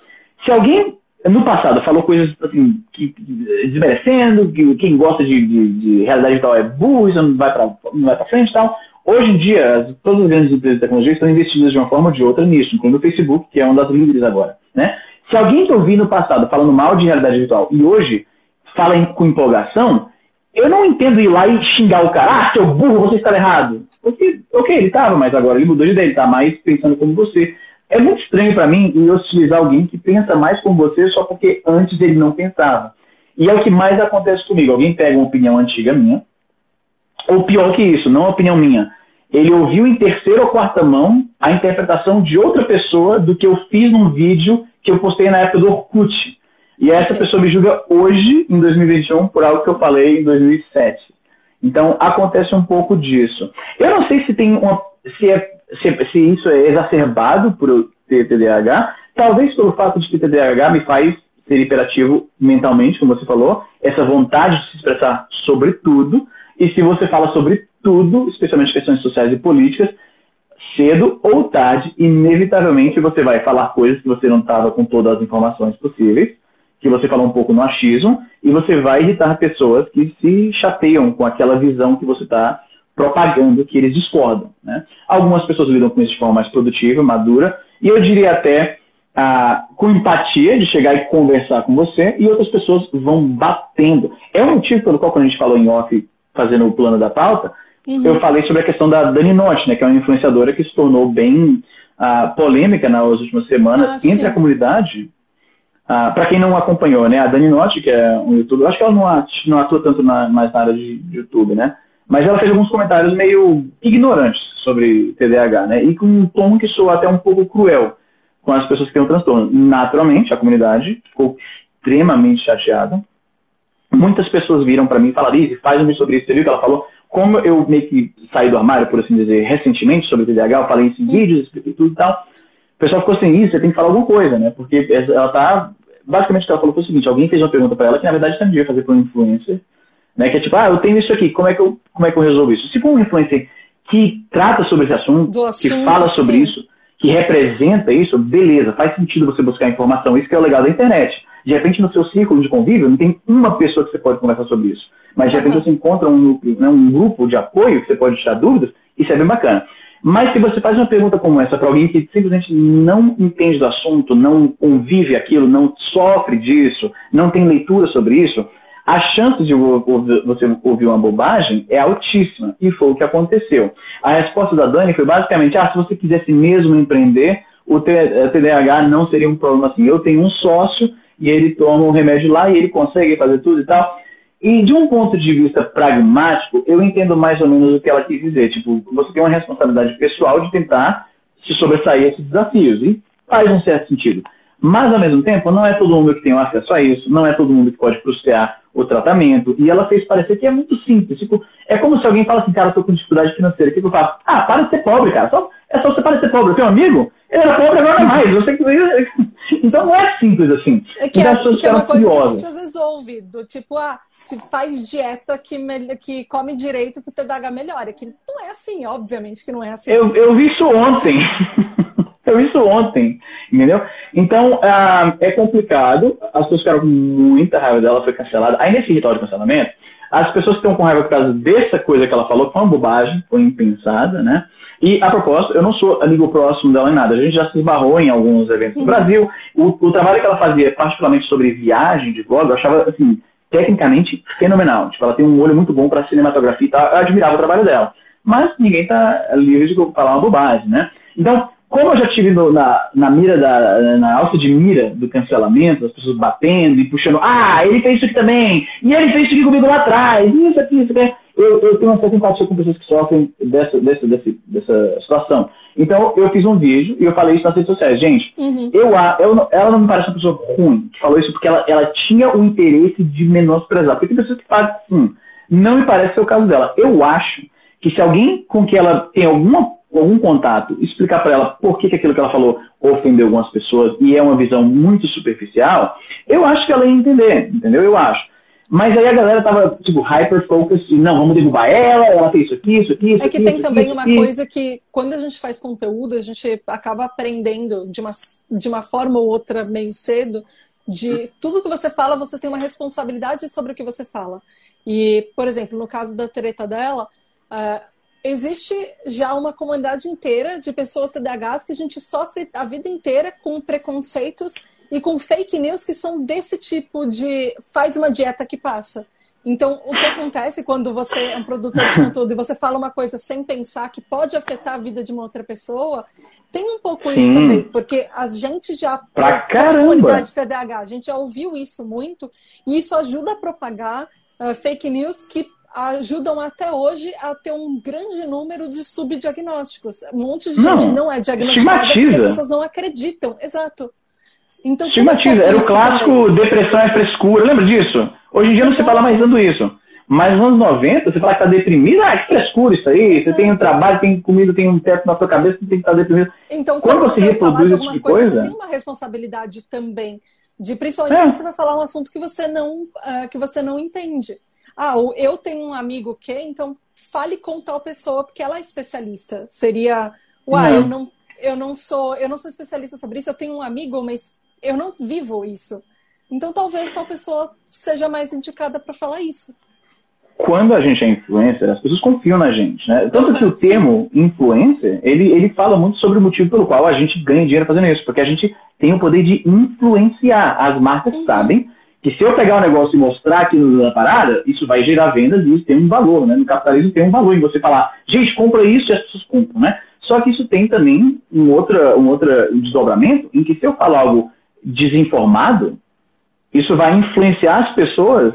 Se alguém no passado falou coisas assim, que, que desmerecendo, que quem gosta de, de, de realidade virtual é burro, isso não vai para não vai para frente e tal. Hoje em dia, todas as grandes empresas de tecnologia estão investidas de uma forma ou de outra nisso, incluindo o Facebook, que é uma das líderes agora. Né? Se alguém que eu vi no passado falando mal de realidade virtual e hoje fala em, com empolgação, eu não entendo ir lá e xingar o cara, ah, seu burro, você está errado. Porque, ok, ele estava, mas agora ele mudou de ideia, ele está mais pensando como você. É muito estranho para mim eu utilizar alguém que pensa mais como você só porque antes ele não pensava. E é o que mais acontece comigo. Alguém pega uma opinião antiga minha, ou pior que isso, não a opinião minha. Ele ouviu em terceira ou quarta mão a interpretação de outra pessoa do que eu fiz num vídeo que eu postei na época do Orkut. E essa pessoa me julga hoje, em 2021, por algo que eu falei em 2007. Então, acontece um pouco disso. Eu não sei se tem uma, se, é, se, se isso é exacerbado por eu ter TDAH. Talvez pelo fato de que TDAH me faz ser hiperativo mentalmente, como você falou, essa vontade de se expressar sobre tudo. E se você fala sobre tudo, especialmente questões sociais e políticas, cedo ou tarde, inevitavelmente você vai falar coisas que você não estava com todas as informações possíveis que você falou um pouco no achismo, e você vai irritar pessoas que se chateiam com aquela visão que você está propagando, que eles discordam. Né? Algumas pessoas lidam com isso de forma mais produtiva, madura, e eu diria até ah, com empatia de chegar e conversar com você, e outras pessoas vão batendo. É um motivo pelo qual, quando a gente falou em off, fazendo o plano da pauta, uhum. eu falei sobre a questão da Dani Note, né, que é uma influenciadora que se tornou bem ah, polêmica nas últimas semanas ah, entre sim. a comunidade ah, para quem não acompanhou, né, a Dani Notti, que é um youtuber, acho que ela não atua, não atua tanto na, mais na área de, de, YouTube, né? Mas ela fez alguns comentários meio ignorantes sobre TDAH, né? E com um tom que soa até um pouco cruel com as pessoas que têm o transtorno. Naturalmente, a comunidade ficou extremamente chateada. Muitas pessoas viram para mim e falaram, Izzy, faz-me sobre isso. Você viu que ela falou? Como eu meio que saí do armário, por assim dizer, recentemente sobre TDAH, eu falei isso em vídeos, expliquei tudo e tal. O pessoal ficou assim, isso, você tem que falar alguma coisa, né? Porque ela tá basicamente o que ela falou foi o seguinte, alguém fez uma pergunta para ela que na verdade também devia fazer para um influencer, né? Que é tipo, ah, eu tenho isso aqui, como é que eu, como é que eu resolvo isso? Se for um influencer que trata sobre esse assunto, assunto que fala sobre sim. isso, que representa isso, beleza, faz sentido você buscar informação, isso que é o legal da internet. De repente, no seu círculo de convívio, não tem uma pessoa que você pode conversar sobre isso. Mas de repente uhum. você encontra um, né, um grupo de apoio que você pode tirar dúvidas, isso é bem bacana. Mas se você faz uma pergunta como essa para alguém que simplesmente não entende do assunto, não convive aquilo, não sofre disso, não tem leitura sobre isso, a chance de você ouvir uma bobagem é altíssima. E foi o que aconteceu. A resposta da Dani foi basicamente: ah, se você quisesse mesmo empreender, o TDAH não seria um problema assim. Eu tenho um sócio e ele toma um remédio lá e ele consegue fazer tudo e tal. E de um ponto de vista pragmático, eu entendo mais ou menos o que ela quis dizer. Tipo, você tem uma responsabilidade pessoal de tentar se sobressair esses desafios. E faz um certo sentido. Mas, ao mesmo tempo, não é todo mundo que tem acesso a isso, não é todo mundo que pode custear o tratamento. E ela fez parecer que é muito simples. Tipo, é como se alguém fala assim, cara, eu tô com dificuldade financeira. O que eu faço? Ah, para de ser pobre, cara. Só, é só você parar de ser pobre. Teu amigo, ele era pobre, agora não é mais. Você que... <laughs> Então não é simples assim. É que, é, que é uma coisa curiosas. que a gente às vezes ouve, do tipo, ah, se faz dieta que, me, que come direito que o TDAH melhora. Que não é assim, obviamente que não é assim. Eu, eu vi isso ontem. <laughs> eu vi isso ontem, entendeu? Então, uh, é complicado. As pessoas ficaram com muita raiva dela, foi cancelada. Aí, nesse ritual de cancelamento, as pessoas que estão com raiva por causa dessa coisa que ela falou, que foi uma bobagem, foi impensada, né? E, a propósito, eu não sou amigo próximo dela em nada. A gente já se esbarrou em alguns eventos no Brasil. O, o trabalho que ela fazia, particularmente sobre viagem de blog, eu achava, assim, tecnicamente fenomenal. Tipo, ela tem um olho muito bom para cinematografia e tal. Eu admirava o trabalho dela. Mas ninguém está livre de falar uma bobagem, né? Então, como eu já tive no, na, na mira da, na alça de mira do cancelamento, as pessoas batendo e puxando, ah, ele fez isso aqui também, e ele fez isso aqui comigo lá atrás, isso aqui, isso aqui. Eu, eu tenho uma certa empatia com pessoas que sofrem dessa, dessa, dessa, dessa situação. Então, eu fiz um vídeo e eu falei isso nas redes sociais. Gente, uhum. eu, eu, ela não me parece uma pessoa ruim que falou isso porque ela, ela tinha o interesse de menosprezar. Porque tem pessoas que fazem assim. Não me parece ser o caso dela. Eu acho que se alguém com que ela tem alguma, algum contato explicar para ela por que, que aquilo que ela falou ofendeu algumas pessoas e é uma visão muito superficial, eu acho que ela ia entender, entendeu? Eu acho. Mas aí a galera tava, tipo, hyper-focused, e não, vamos derrubar ela, ela fez isso aqui, isso aqui, isso É que aqui, tem isso também aqui, uma coisa que, quando a gente faz conteúdo, a gente acaba aprendendo de uma, de uma forma ou outra meio cedo, de tudo que você fala, você tem uma responsabilidade sobre o que você fala. E, por exemplo, no caso da treta dela, uh, existe já uma comunidade inteira de pessoas TDAHs que a gente sofre a vida inteira com preconceitos e com fake news que são desse tipo de faz uma dieta que passa. Então, o que acontece quando você é um produtor de <laughs> conteúdo e você fala uma coisa sem pensar que pode afetar a vida de uma outra pessoa, tem um pouco isso Sim. também, porque a gente já, Pra a caramba. comunidade TDAH, a gente já ouviu isso muito, e isso ajuda a propagar uh, fake news que ajudam até hoje a ter um grande número de subdiagnósticos. Um monte de Não, gente não é diagnosticada porque as pessoas não acreditam. Exato. Então, Estigmatiza. pouco Era o clássico também. depressão é frescura. Lembra disso? Hoje em dia não se Exato. fala mais dando isso. Mas nos anos 90, você fala que tá deprimido, ah, que frescura isso aí. Você Exato. tem um trabalho, tem comida, tem um teto na sua cabeça, você tem que estar deprimido. Então, Quando quando, você você reproduz de esse algumas tipo de coisas, coisa- você tem uma responsabilidade também. De, principalmente É. quando você vai falar um assunto que você não, ah, que você não entende. Ah, eu tenho um amigo que, então fale com tal pessoa, porque ela é especialista. Seria, uai, eu não, eu não sou, eu não sou especialista sobre isso, eu tenho um amigo, mas eu não vivo isso. Então talvez tal pessoa seja mais indicada para falar isso. Quando a gente é influencer, as pessoas confiam na gente, né? Tanto que o Uhum, sim. termo influencer, ele, ele fala muito sobre o motivo pelo qual a gente ganha dinheiro fazendo isso. Porque a gente tem o poder de influenciar. As marcas Uhum. sabem que se eu pegar o negócio e mostrar aqui na parada, isso vai gerar vendas e isso tem um valor, né? No capitalismo tem um valor em você falar, gente, compra isso e as pessoas compram, né? Só que isso tem também um outro, um outro desdobramento em que se eu falar algo desinformado, isso vai influenciar as pessoas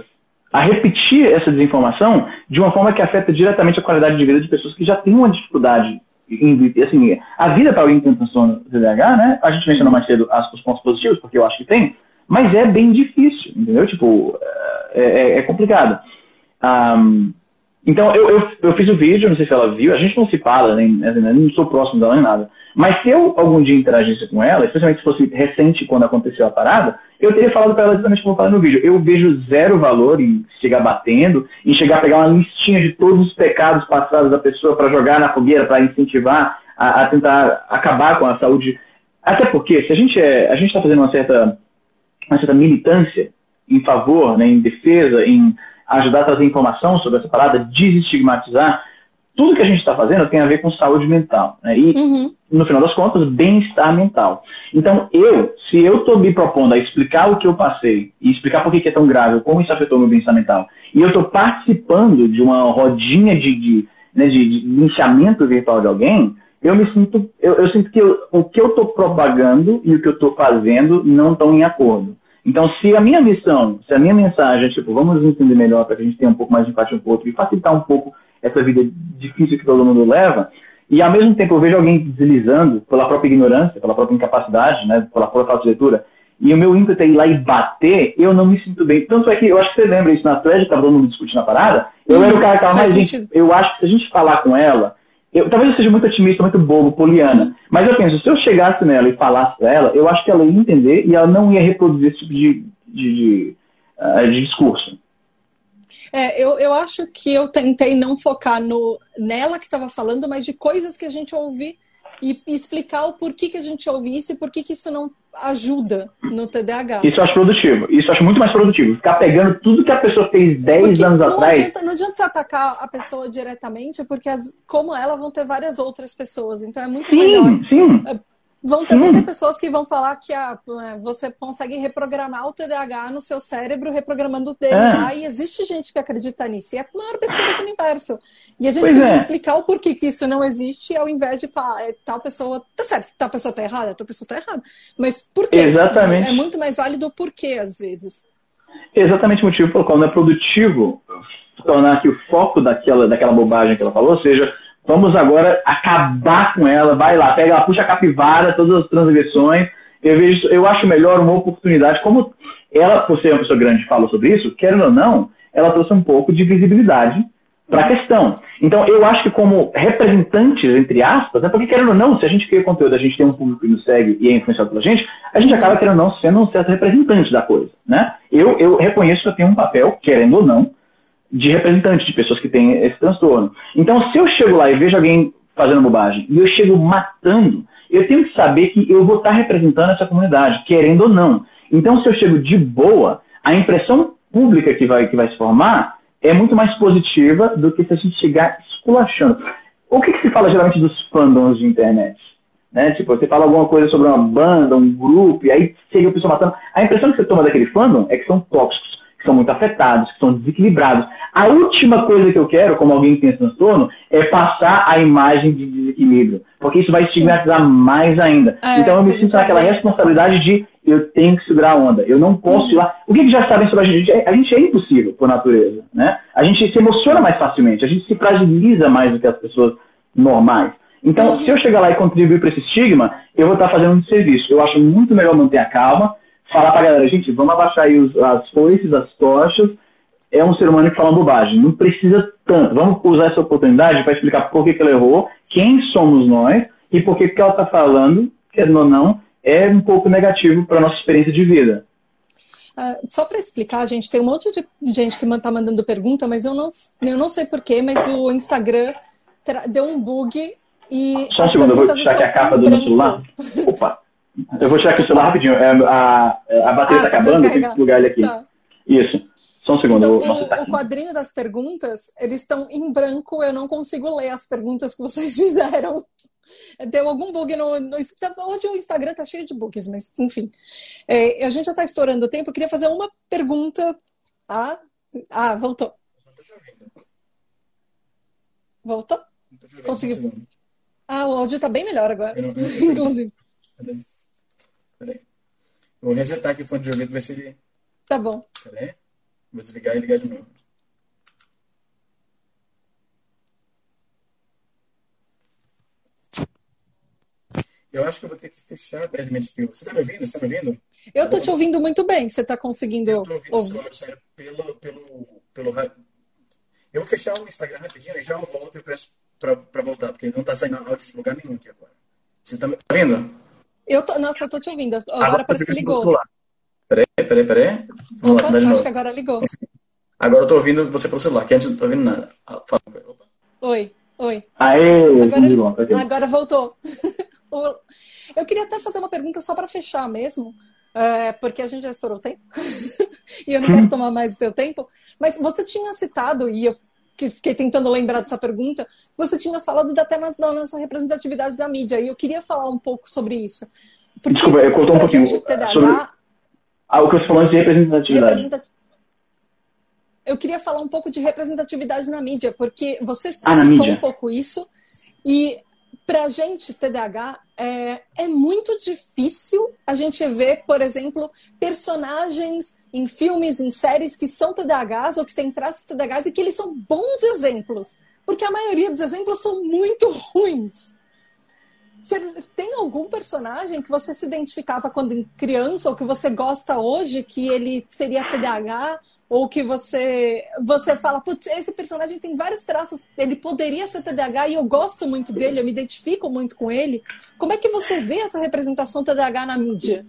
a repetir essa desinformação de uma forma que afeta diretamente a qualidade de vida de pessoas que já têm uma dificuldade. Em, assim, a vida para alguém que tem transtorno TDAH, né? A gente mencionou mais cedo as- os pontos positivos, porque eu acho que tem, mas é bem difícil, entendeu? Tipo, é, é- é complicado. Ahm, então, eu, eu, eu fiz o vídeo, não sei se ela viu, a gente não se fala, nem, assim, eu não sou próximo dela nem nada. Mas se eu algum dia interagisse com ela, especialmente se fosse recente quando aconteceu a parada, eu teria falado para ela exatamente como eu falei no vídeo. Eu vejo zero valor em chegar batendo, em chegar a pegar uma listinha de todos os pecados passados da pessoa para jogar na fogueira, para incentivar a, a tentar acabar com a saúde. Até porque, se a gente é, está fazendo uma certa, uma certa militância em favor, né, em defesa, em ajudar a trazer informação sobre essa parada, desestigmatizar, tudo que a gente está fazendo tem a ver com saúde mental. Né? E, Uhum. no final das contas, bem-estar mental. Então, eu, se eu estou me propondo a explicar o que eu passei e explicar por que, que é tão grave, como isso afetou meu bem-estar mental, e eu estou participando de uma rodinha de, de, né, de, de linchamento virtual de alguém, eu me sinto, eu, eu sinto que eu- o que eu estou propagando e o que eu estou fazendo não estão em acordo. Então, se a minha missão, se a minha mensagem é tipo, vamos entender melhor para que a gente tenha um pouco mais de empatia um com o outro e facilitar um pouco essa vida difícil que todo mundo leva, e ao mesmo tempo eu vejo alguém deslizando pela própria ignorância, pela própria incapacidade, né, pela própria falta de leitura, e o meu ímpeto é ir lá e bater, eu não me sinto bem. Tanto é que eu acho que você lembra isso na thread, que tava todo mundo discutindo a parada, eu era o cara que tava gente, eu acho que se a gente falar com ela, eu, talvez eu seja muito otimista, muito bobo, poliana, mas eu penso, se eu chegasse nela e falasse pra ela, eu acho que ela ia entender e ela não ia reproduzir esse tipo de, de, de, ah, de discurso. É, eu, eu acho que eu tentei não focar no, nela que estava falando, mas de coisas que a gente ouve e, e explicar o porquê que a gente ouve isso e por que isso não ajuda no TDAH. Isso eu acho produtivo. Isso eu acho muito mais produtivo. Ficar pegando tudo que a pessoa fez 10 Porque anos não atrás. adianta, não adianta você atacar a pessoa diretamente, porque as- como ela vão ter várias outras pessoas. Então é muito melhor Sim, sim. Vão ter, vão ter pessoas que vão falar que a, é, você consegue reprogramar o TDAH no seu cérebro, reprogramando o DNA, é. e existe gente que acredita nisso. E é a maior besteira do universo. E a gente pois precisa é. explicar o porquê que isso não existe, ao invés de falar, é, tal pessoa. Tá certo tal pessoa tá errada, tal pessoa tá errada. Mas por quê? Exatamente. É muito mais válido o porquê, às vezes. Exatamente o motivo pelo qual não é produtivo tornar que o foco daquela, daquela bobagem que ela falou seja Vamos agora acabar com ela. Vai lá, pega puxa a capivara, todas as transgressões. Eu, vejo, eu acho melhor uma oportunidade. Como ela, por ser uma pessoa grande, falou sobre isso, querendo ou não, ela trouxe um pouco de visibilidade para a questão. Então, eu acho que como representantes, entre aspas, né, porque querendo ou não, se a gente cria conteúdo, a gente tem um público que nos segue e é influenciado pela gente, a gente acaba, querendo ou não, sendo um certo representante da coisa. Né? Eu, eu reconheço que eu tenho um papel, querendo ou não, de representantes, de pessoas que têm esse transtorno. Então, se eu chego lá e vejo alguém fazendo bobagem e eu chego matando, eu tenho que saber que eu vou estar representando essa comunidade, querendo ou não. Então, se eu chego de boa, a impressão pública que vai, que vai se formar é muito mais positiva do que se a gente chegar esculachando. O que, que se fala geralmente dos fandoms de internet? Né? Tipo, você fala alguma coisa sobre uma banda, um grupo, e aí chega a pessoa matando. A impressão que você toma daquele fandom é que são tóxicos são muito afetados, que são desequilibrados. A última coisa que eu quero, como alguém que tem transtorno, é passar a imagem de desequilíbrio, porque isso vai estigmatizar mais ainda. É, então eu me sinto naquela responsabilidade de eu tenho que segurar a onda, eu não posso ir lá. O que, que já sabem sobre a gente? A gente é impossível por natureza, né? A gente se emociona mais facilmente, a gente se fragiliza mais do que as pessoas normais. Então, uhum. se eu chegar lá e contribuir para esse estigma, eu vou estar fazendo um serviço. Eu acho muito melhor manter a calma, falar pra galera, gente, vamos abaixar aí os, as foices, as tochas. É um ser humano que fala bobagem. Não precisa tanto. Vamos usar essa oportunidade para explicar por que, que ela errou, quem somos nós e por que, que ela está falando, querendo ou não, é um pouco negativo para nossa experiência de vida. Uh, só para explicar, gente, tem um monte de gente que está mandando pergunta, mas eu não, eu não sei porquê, mas o Instagram deu um bug e. Só um segundo, eu vou deixar aqui a capa do meu celular. Opa! Eu vou tirar aqui o celular rapidinho. É, a, a bateria está ah, acabando, eu tenho que plugar ele aqui. Tá. Isso. Só um segundo. Então, o, tá o, quadrinho das perguntas, eles estão em branco, eu não consigo ler as perguntas que vocês <laughs> fizeram. Deu algum bug no, no. Hoje o Instagram tá cheio de bugs, mas enfim. É, a gente já está estourando o tempo. Eu queria fazer uma pergunta. Ah, ah voltou. Voltou? Conseguiu. Ah, o áudio está bem melhor agora, <laughs> inclusive. Peraí. Vou resetar aqui o fone de ouvido, ver se ele. Tá bom. Peraí. Vou desligar e ligar de novo. Eu acho que eu vou ter que fechar brevemente aqui. Você está me ouvindo? Você está me ouvindo? Eu estou te ouvindo muito bem. Você está conseguindo eu tô ouvindo ouvir? Sério, pelo, pelo, pelo... Eu vou fechar o Instagram rapidinho e já eu volto e peço para voltar, porque não está saindo áudio de lugar nenhum aqui agora. Você está me ouvindo? Eu tô, nossa, eu tô te ouvindo. Agora, agora parece que ligou. Peraí, peraí, peraí. Vamos Opa, lá, acho que agora ligou. Agora eu tô ouvindo você pelo celular, que antes eu não tô ouvindo nada. Ah, fala. Opa. Oi, oi. Aê, agora, agora voltou. <laughs> eu queria até fazer uma pergunta só para fechar mesmo, é, porque a gente já estourou o tempo. <laughs> e eu não quero tomar mais o seu tempo. Mas você tinha citado, e eu que fiquei tentando lembrar dessa pergunta, você tinha falado da tema da nossa representatividade da mídia, e eu queria falar um pouco sobre isso. Porque Desculpa, eu contou um pouquinho. TDAH, sobre... Ah, o que você falou de representatividade. Representa... Eu queria falar um pouco de representatividade na mídia, porque você ah, citou um pouco isso, e para a gente, TDAH, é, é muito difícil a gente ver, por exemplo, personagens em filmes, em séries que são TDAHs ou que têm traços TDAHs e que eles são bons exemplos. Porque a maioria dos exemplos são muito <laughs> ruins. Você tem algum personagem que você se identificava quando criança ou que você gosta hoje que ele seria TDAH ou que você você fala, putz, esse personagem tem vários traços, ele poderia ser TDAH e eu gosto muito dele, eu me identifico muito com ele. Como é que você vê essa representação TDAH na mídia?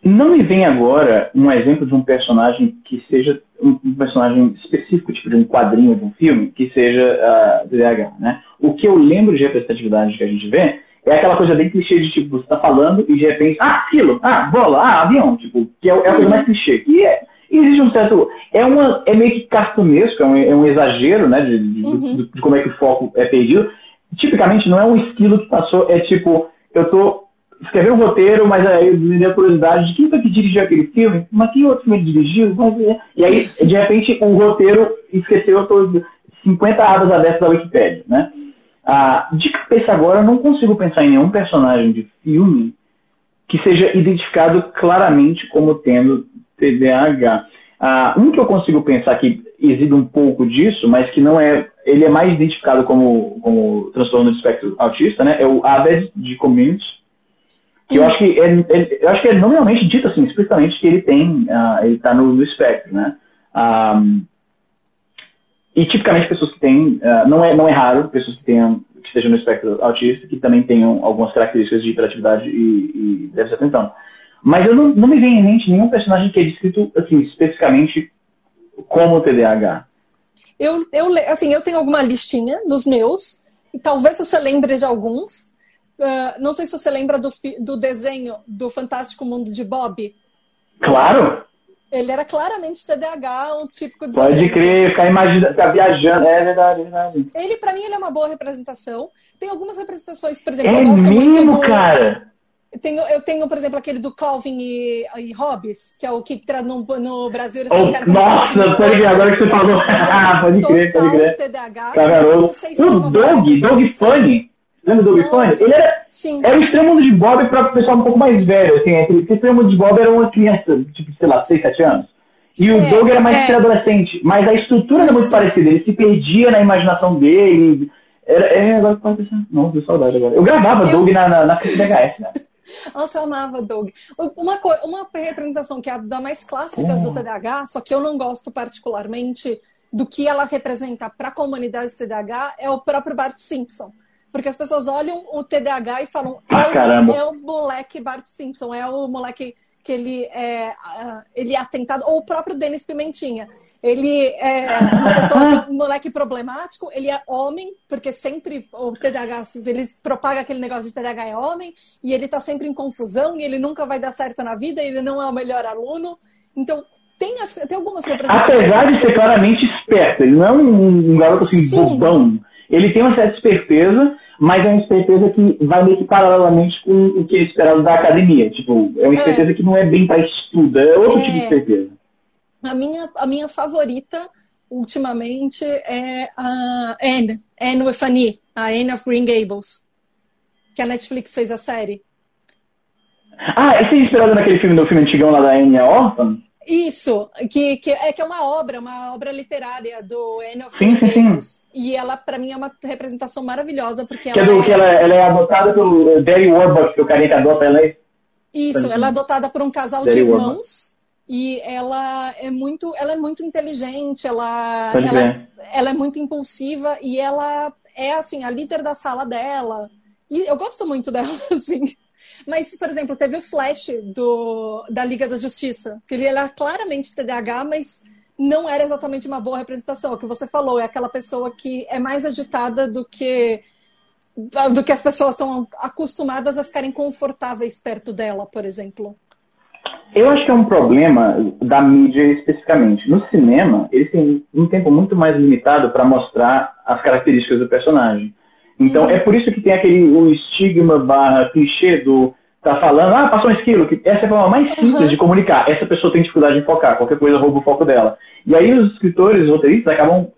Não me vem agora um exemplo de um personagem que seja um, personagem específico, tipo de um quadrinho de um filme, que seja uh, TDAH, né? O que eu lembro de representatividade que a gente vê é aquela coisa bem clichê de tipo, você tá falando e de repente, ah, aquilo, ah, bola, ah, avião, tipo, que é, é a coisa mais clichê. E é, existe um certo. É, uma, é meio que cartunesco, é um, é um exagero, né, de, de, uhum. de, de, como é que o foco é perdido. Tipicamente não é um esquilo que passou, é tipo, eu tô escrever um roteiro, mas aí me deu curiosidade de quem foi que dirigiu aquele filme, mas que outro filme dirigiu? É. E aí, de repente, o roteiro esqueceu todos 50 abas abertas da Wikipedia, né? Ah, de cabeça agora, eu não consigo pensar em nenhum personagem de filme que seja identificado claramente como tendo TDAH. Ah, um que eu consigo pensar que exibe um pouco disso, mas que não é. Ele é mais identificado como, como transtorno do espectro autista, né? É o ABED de Community. Que eu acho que é, é, eu acho que é nominalmente dito assim, explicitamente que ele tem, uh, ele está no, no, espectro, né? Um, e tipicamente pessoas que têm, uh, não, é, não é raro, pessoas que tenham, que estejam no espectro autista, que também tenham algumas características de hiperatividade e, e déficit de atenção. Mas eu não, não me vem em mente nenhum personagem que é descrito, assim, especificamente como TDAH. Eu, eu, assim, eu tenho alguma listinha dos meus, e talvez você lembre de alguns. Uh, não sei se você lembra do, do desenho do Fantástico Mundo de Bob. Claro! Ele era claramente TDAH, um típico de. Pode crer, ficar imaginando, ficar viajando. É verdade, é verdade. Ele, pra mim, ele é uma boa representação. Tem algumas representações, por exemplo, é eu gosto mesmo, muito do... cara? Eu tenho, eu tenho, por exemplo, aquele do Calvin e, e Hobbes, que é o que no, no Brasil eles oh, Nossa, pode crer, agora que você falou. <laughs> ah, pode crer, pode crer. TDAH, Caramba, se o Doug, Doug Funny. Lembra do Doug Funny? Ele era, Sim. era o extremo de Bob para o pessoal um pouco mais velho. Assim, o extremo de Bob era uma criança, tipo, sei lá, 6, 7 anos. E o é, Doug era mais é. adolescente. Mas a estrutura Isso. era muito parecida. Ele se perdia na imaginação dele. Era, é, agora pode pensar. Nossa, saudade agora. Eu gravava eu... Doug na, na, na VHS, né? <laughs> Nossa, eu amava Doug. Uma, uma representação que é a da mais clássica do TDAH, só que eu não gosto particularmente do que ela representa para a comunidade do TDAH, é o próprio Bart Simpson. Porque as pessoas olham o TDAH e falam: ah, é, o, é o moleque Bart Simpson, é o moleque que ele é, ele é atentado, ou o próprio Denis Pimentinha. Ele é uma pessoa, <laughs> um moleque problemático, ele é homem, porque sempre o TDAH, ele propaga aquele negócio de TDAH é homem, e ele tá sempre em confusão, e ele nunca vai dar certo na vida, ele não é o melhor aluno. Então, tem, as, tem algumas representações. Apesar de ser claramente esperto, ele não é um, um garoto assim, Sim. bobão. Ele tem uma certa esperteza, mas é uma esperteza que vai meio que paralelamente com o que é esperado da academia. Tipo, é uma é. esperteza é. que não é bem para estudo, é outro é. tipo de esperteza. A minha, a minha favorita, ultimamente, é a Anne, Anne Annie, a Anne of Green Gables, que a Netflix fez a série. Ah, esse é inspirado naquele filme do filme antigão lá da Anne Orphan? Isso, que, que, é, que é uma obra, uma obra literária do of sim, sim, sim. E ela, para mim, é uma representação maravilhosa, porque que ela, é, do, que ela, ela, é adotada pelo Barry Warbuck, que o carinha que adota ela é... Isso, ela é adotada por um casal de irmãos. E ela é muito, ela é muito inteligente, ela, ela, é, ela é muito impulsiva e ela é assim a líder da sala dela. E eu gosto muito dela, <laughs> assim. Mas, por exemplo, teve o Flash do, da Liga da Justiça, que ele era claramente TDAH, mas não era exatamente uma boa representação. O que você falou, é aquela pessoa que é mais agitada do que do que as pessoas estão acostumadas a ficarem confortáveis perto dela, por exemplo. Eu acho que é um problema da mídia especificamente. No cinema, eles têm um tempo muito mais limitado para mostrar as características do personagem. Então, é por isso que tem aquele o estigma barra clichê do tá falando, ah, passou um esquilo, que essa é a forma mais simples uhum. de comunicar. Essa pessoa tem dificuldade de focar, qualquer coisa rouba o foco dela. E aí os escritores, os roteiristas acabam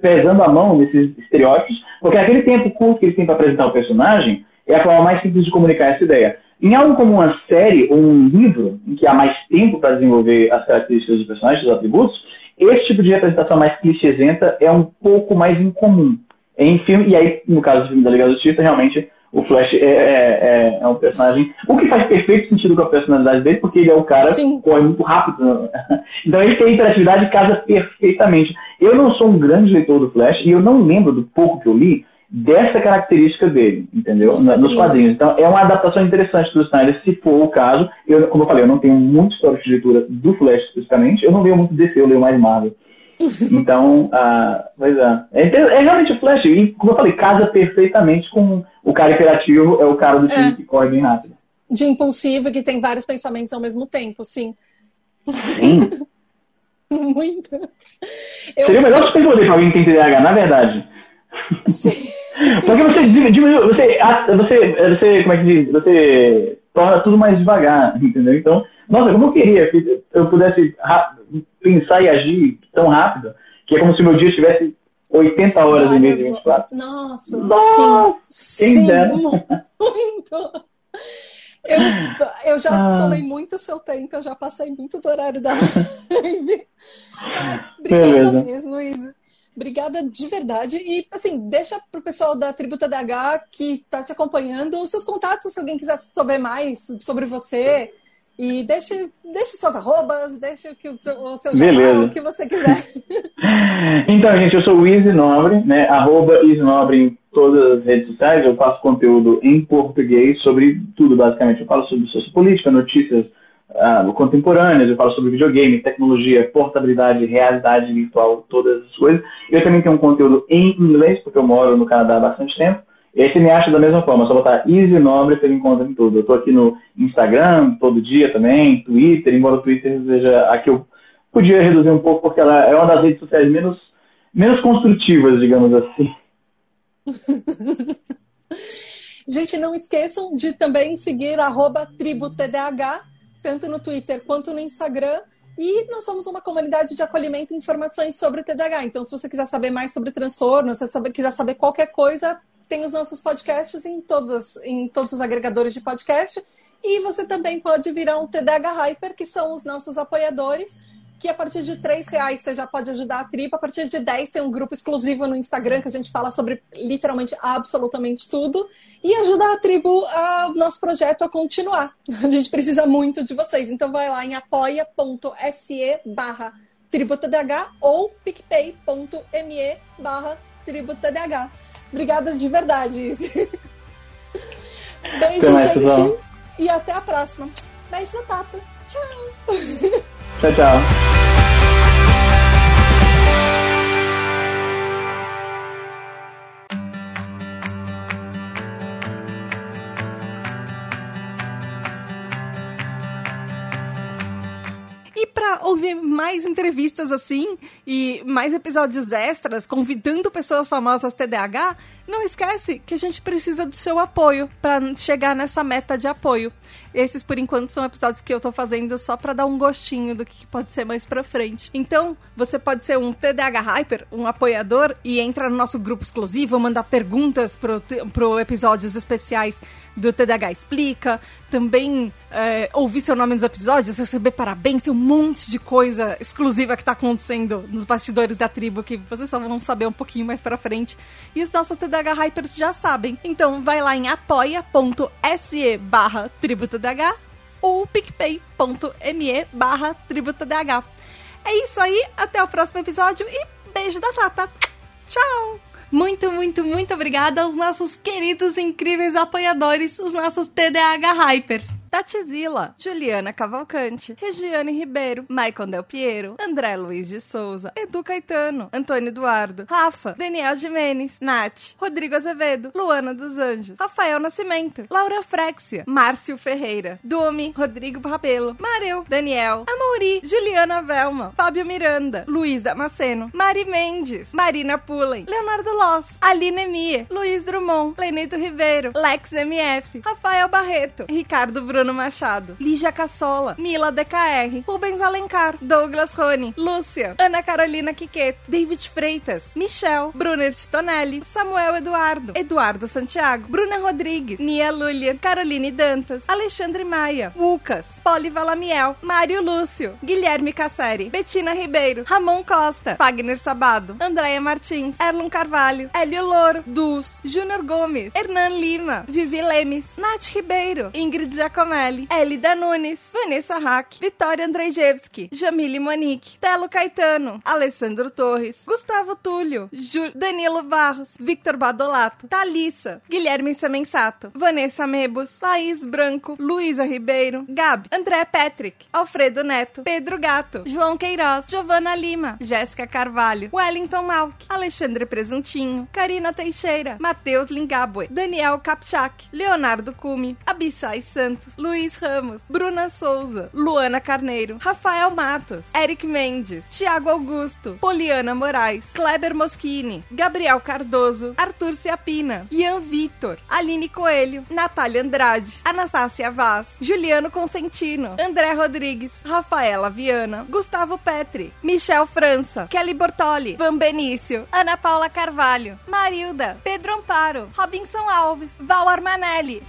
pesando a mão nesses estereótipos, porque aquele tempo curto que eles têm para apresentar o personagem é a forma mais simples de comunicar essa ideia. Em algo como uma série ou um livro, em que há mais tempo para desenvolver as características dos personagens, os atributos, esse tipo de representação mais clichêsenta é um pouco mais incomum em filme, e aí, no caso do filme da Liga da Justiça, realmente o Flash é, é, é, é, um personagem. O que faz perfeito sentido com a personalidade dele, porque ele é um cara Sim. que corre muito rápido. <laughs> Então ele tem interatividade casa perfeitamente. Eu não sou um grande leitor do Flash e eu não lembro do pouco que eu li dessa característica dele, entendeu? Nos quadrinhos. Nos quadrinhos. Então é uma adaptação interessante do Snyder, se for o caso. Eu, como eu falei, eu não tenho muito história de leitura do Flash especificamente. Eu não leio muito DC, eu leio mais Marvel. <laughs> Então, ah, pois é. é. é. realmente o Flash, e como eu falei, casa perfeitamente com o cara hiperativo, é o cara do time é. que corre bem rápido. De impulsivo que tem vários pensamentos ao mesmo tempo, sim. Sim. <laughs> Muito. Eu, Seria melhor você responder pra alguém que tem TDAH, na verdade. Sim. <laughs> Porque você diminui, você, você, você, como é que diz? Você torna tudo mais devagar, entendeu? Então, nossa, como eu queria que eu pudesse pensar e agir tão rápido, que é como se meu dia tivesse 80 horas Várias... e meia de 24. Nossa, Nossa sim, quem sim, dera. <laughs> muito. Eu, eu já ah. tomei muito seu tempo, eu já passei muito do horário da <laughs> live. Obrigada Beleza. mesmo, Luiz. Obrigada de verdade. E, assim, deixa pro pessoal da Tributa DH que tá te acompanhando os seus contatos, se alguém quiser saber mais sobre você. E deixe, deixe suas arrobas, deixe o, que o seu, o seu jornal, o que você quiser. <laughs> então, gente, eu sou o Easy Nobre, né? Arroba Easy Nobre em todas as redes sociais. Eu faço conteúdo em português sobre tudo, basicamente. Eu falo sobre sociopolítica, notícias uh, contemporâneas, eu falo sobre videogame, tecnologia, portabilidade, realidade virtual, todas as coisas. Eu também tenho um conteúdo em inglês, porque eu moro no Canadá há bastante tempo. E aí você me acha da mesma forma, é só botar Easy Nobre você me encontra em tudo. Eu estou aqui no Instagram todo dia também, Twitter, embora o Twitter seja a que eu podia reduzir um pouco, porque ela é uma das redes sociais menos, menos construtivas, digamos assim. <laughs> Gente, não esqueçam de também seguir arroba tributdh, tanto no Twitter quanto no Instagram. E nós somos uma comunidade de acolhimento e informações sobre o TDAH. Então, se você quiser saber mais sobre transtorno, se você quiser saber qualquer coisa, tem os nossos podcasts em todos, em todos os agregadores de podcast. E você também pode virar um TDAH Hyper, que são os nossos apoiadores, que a partir de três reais você já pode ajudar a tripa. A partir de 10 tem um grupo exclusivo no Instagram que a gente fala sobre literalmente absolutamente tudo. E ajuda a tribo, a nosso projeto a continuar. <laughs> A gente precisa muito de vocês. Então vai lá em apoia.se barra tributadh ou picpay.me barra tributadh. Obrigada de verdade, <laughs> Beijo, mais, gente. E até a próxima. Beijo da Tata. Tchau. <laughs> Tchau, tchau. ouvir mais entrevistas assim e mais episódios extras convidando pessoas famosas TDAH, não esquece que a gente precisa do seu apoio para chegar nessa meta de apoio. Esses, por enquanto, são episódios que eu tô fazendo só para dar um gostinho do que pode ser mais pra frente. Então, você pode ser um TDAH Hyper, um apoiador, e entrar no nosso grupo exclusivo, mandar perguntas pro, pro episódios especiais do TDAH Explica, também é, ouvir seu nome nos episódios, receber parabéns, tem um monte de coisa exclusiva que tá acontecendo nos bastidores da tribo que vocês só vão saber um pouquinho mais pra frente. E os nossos TDAH Hypers já sabem. Então vai lá em apoia.se barra tributodh ou picpay.me barra tributodh. É isso aí, até o próximo episódio e beijo da Tata. Tchau! Muito, muito, muito obrigada aos nossos queridos, incríveis apoiadores, os nossos TDAH Hypers. Tati Zila, Juliana Cavalcante, Regiane Ribeiro, Maicon Del Piero, André Luiz de Souza, Edu Caetano, Antônio Eduardo, Rafa, Daniel Jimenez, Nath, Rodrigo Azevedo, Luana dos Anjos, Rafael Nascimento, Laura Frexia, Márcio Ferreira, Domi, Rodrigo Rabelo, Mareu, Daniel, Amauri, Juliana Velma, Fábio Miranda, Luiz Damasceno, Mari Mendes, Marina Pullen, Leonardo Loss, Aline Mie, Luiz Drummond, Leneto Ribeiro, Lex MF, Rafael Barreto, Ricardo Bruno Bruno Machado, Lígia Cassola, Mila DKR, Rubens Alencar, Douglas Rony, Lúcia, Ana Carolina Quiqueto, David Freitas, Michel, Brunner Titonelli, Samuel Eduardo, Eduardo Santiago, Bruna Rodrigues, Nia Lulia, Caroline Dantas, Alexandre Maia, Lucas, Poli Valamiel, Mário Lúcio, Guilherme Casseri, Betina Ribeiro, Ramon Costa, Fagner Sabado, Andréia Martins, Erlon Carvalho, Hélio Louro, Dus, Júnior Gomes, Hernan Lima, Vivi Lemes, Nath Ribeiro, Ingrid Jacomé, Ramelli, Elida Nunes, Vanessa Hack, Vitória Andrzejewski, Jamile Monique, Telo Caetano, Alessandro Torres, Gustavo Túlio, Ju Danilo Barros, Victor Badolato, Thalissa, Guilherme Semensato, Vanessa Mebus, Laís Branco, Luísa Ribeiro, Gabi, André Patrick, Alfredo Neto, Pedro Gato, João Queiroz, Giovana Lima, Jéssica Carvalho, Wellington Malk, Alexandre Presuntinho, Karina Teixeira, Matheus Lingabue, Daniel Kapchak, Leonardo Cume, Abissai Santos, Luiz Ramos, Bruna Souza, Luana Carneiro, Rafael Matos, Eric Mendes, Tiago Augusto, Poliana Moraes, Kleber Moschini, Gabriel Cardoso, Arthur Ciapina, Ian Vitor, Aline Coelho, Natália Andrade, Anastácia Vaz, Juliano Consentino, André Rodrigues, Rafaela Viana, Gustavo Petri, Michel França, Kelly Bortoli, Van Benício, Ana Paula Carvalho, Marilda, Pedro Amparo, Robinson Alves, Val Armanelli.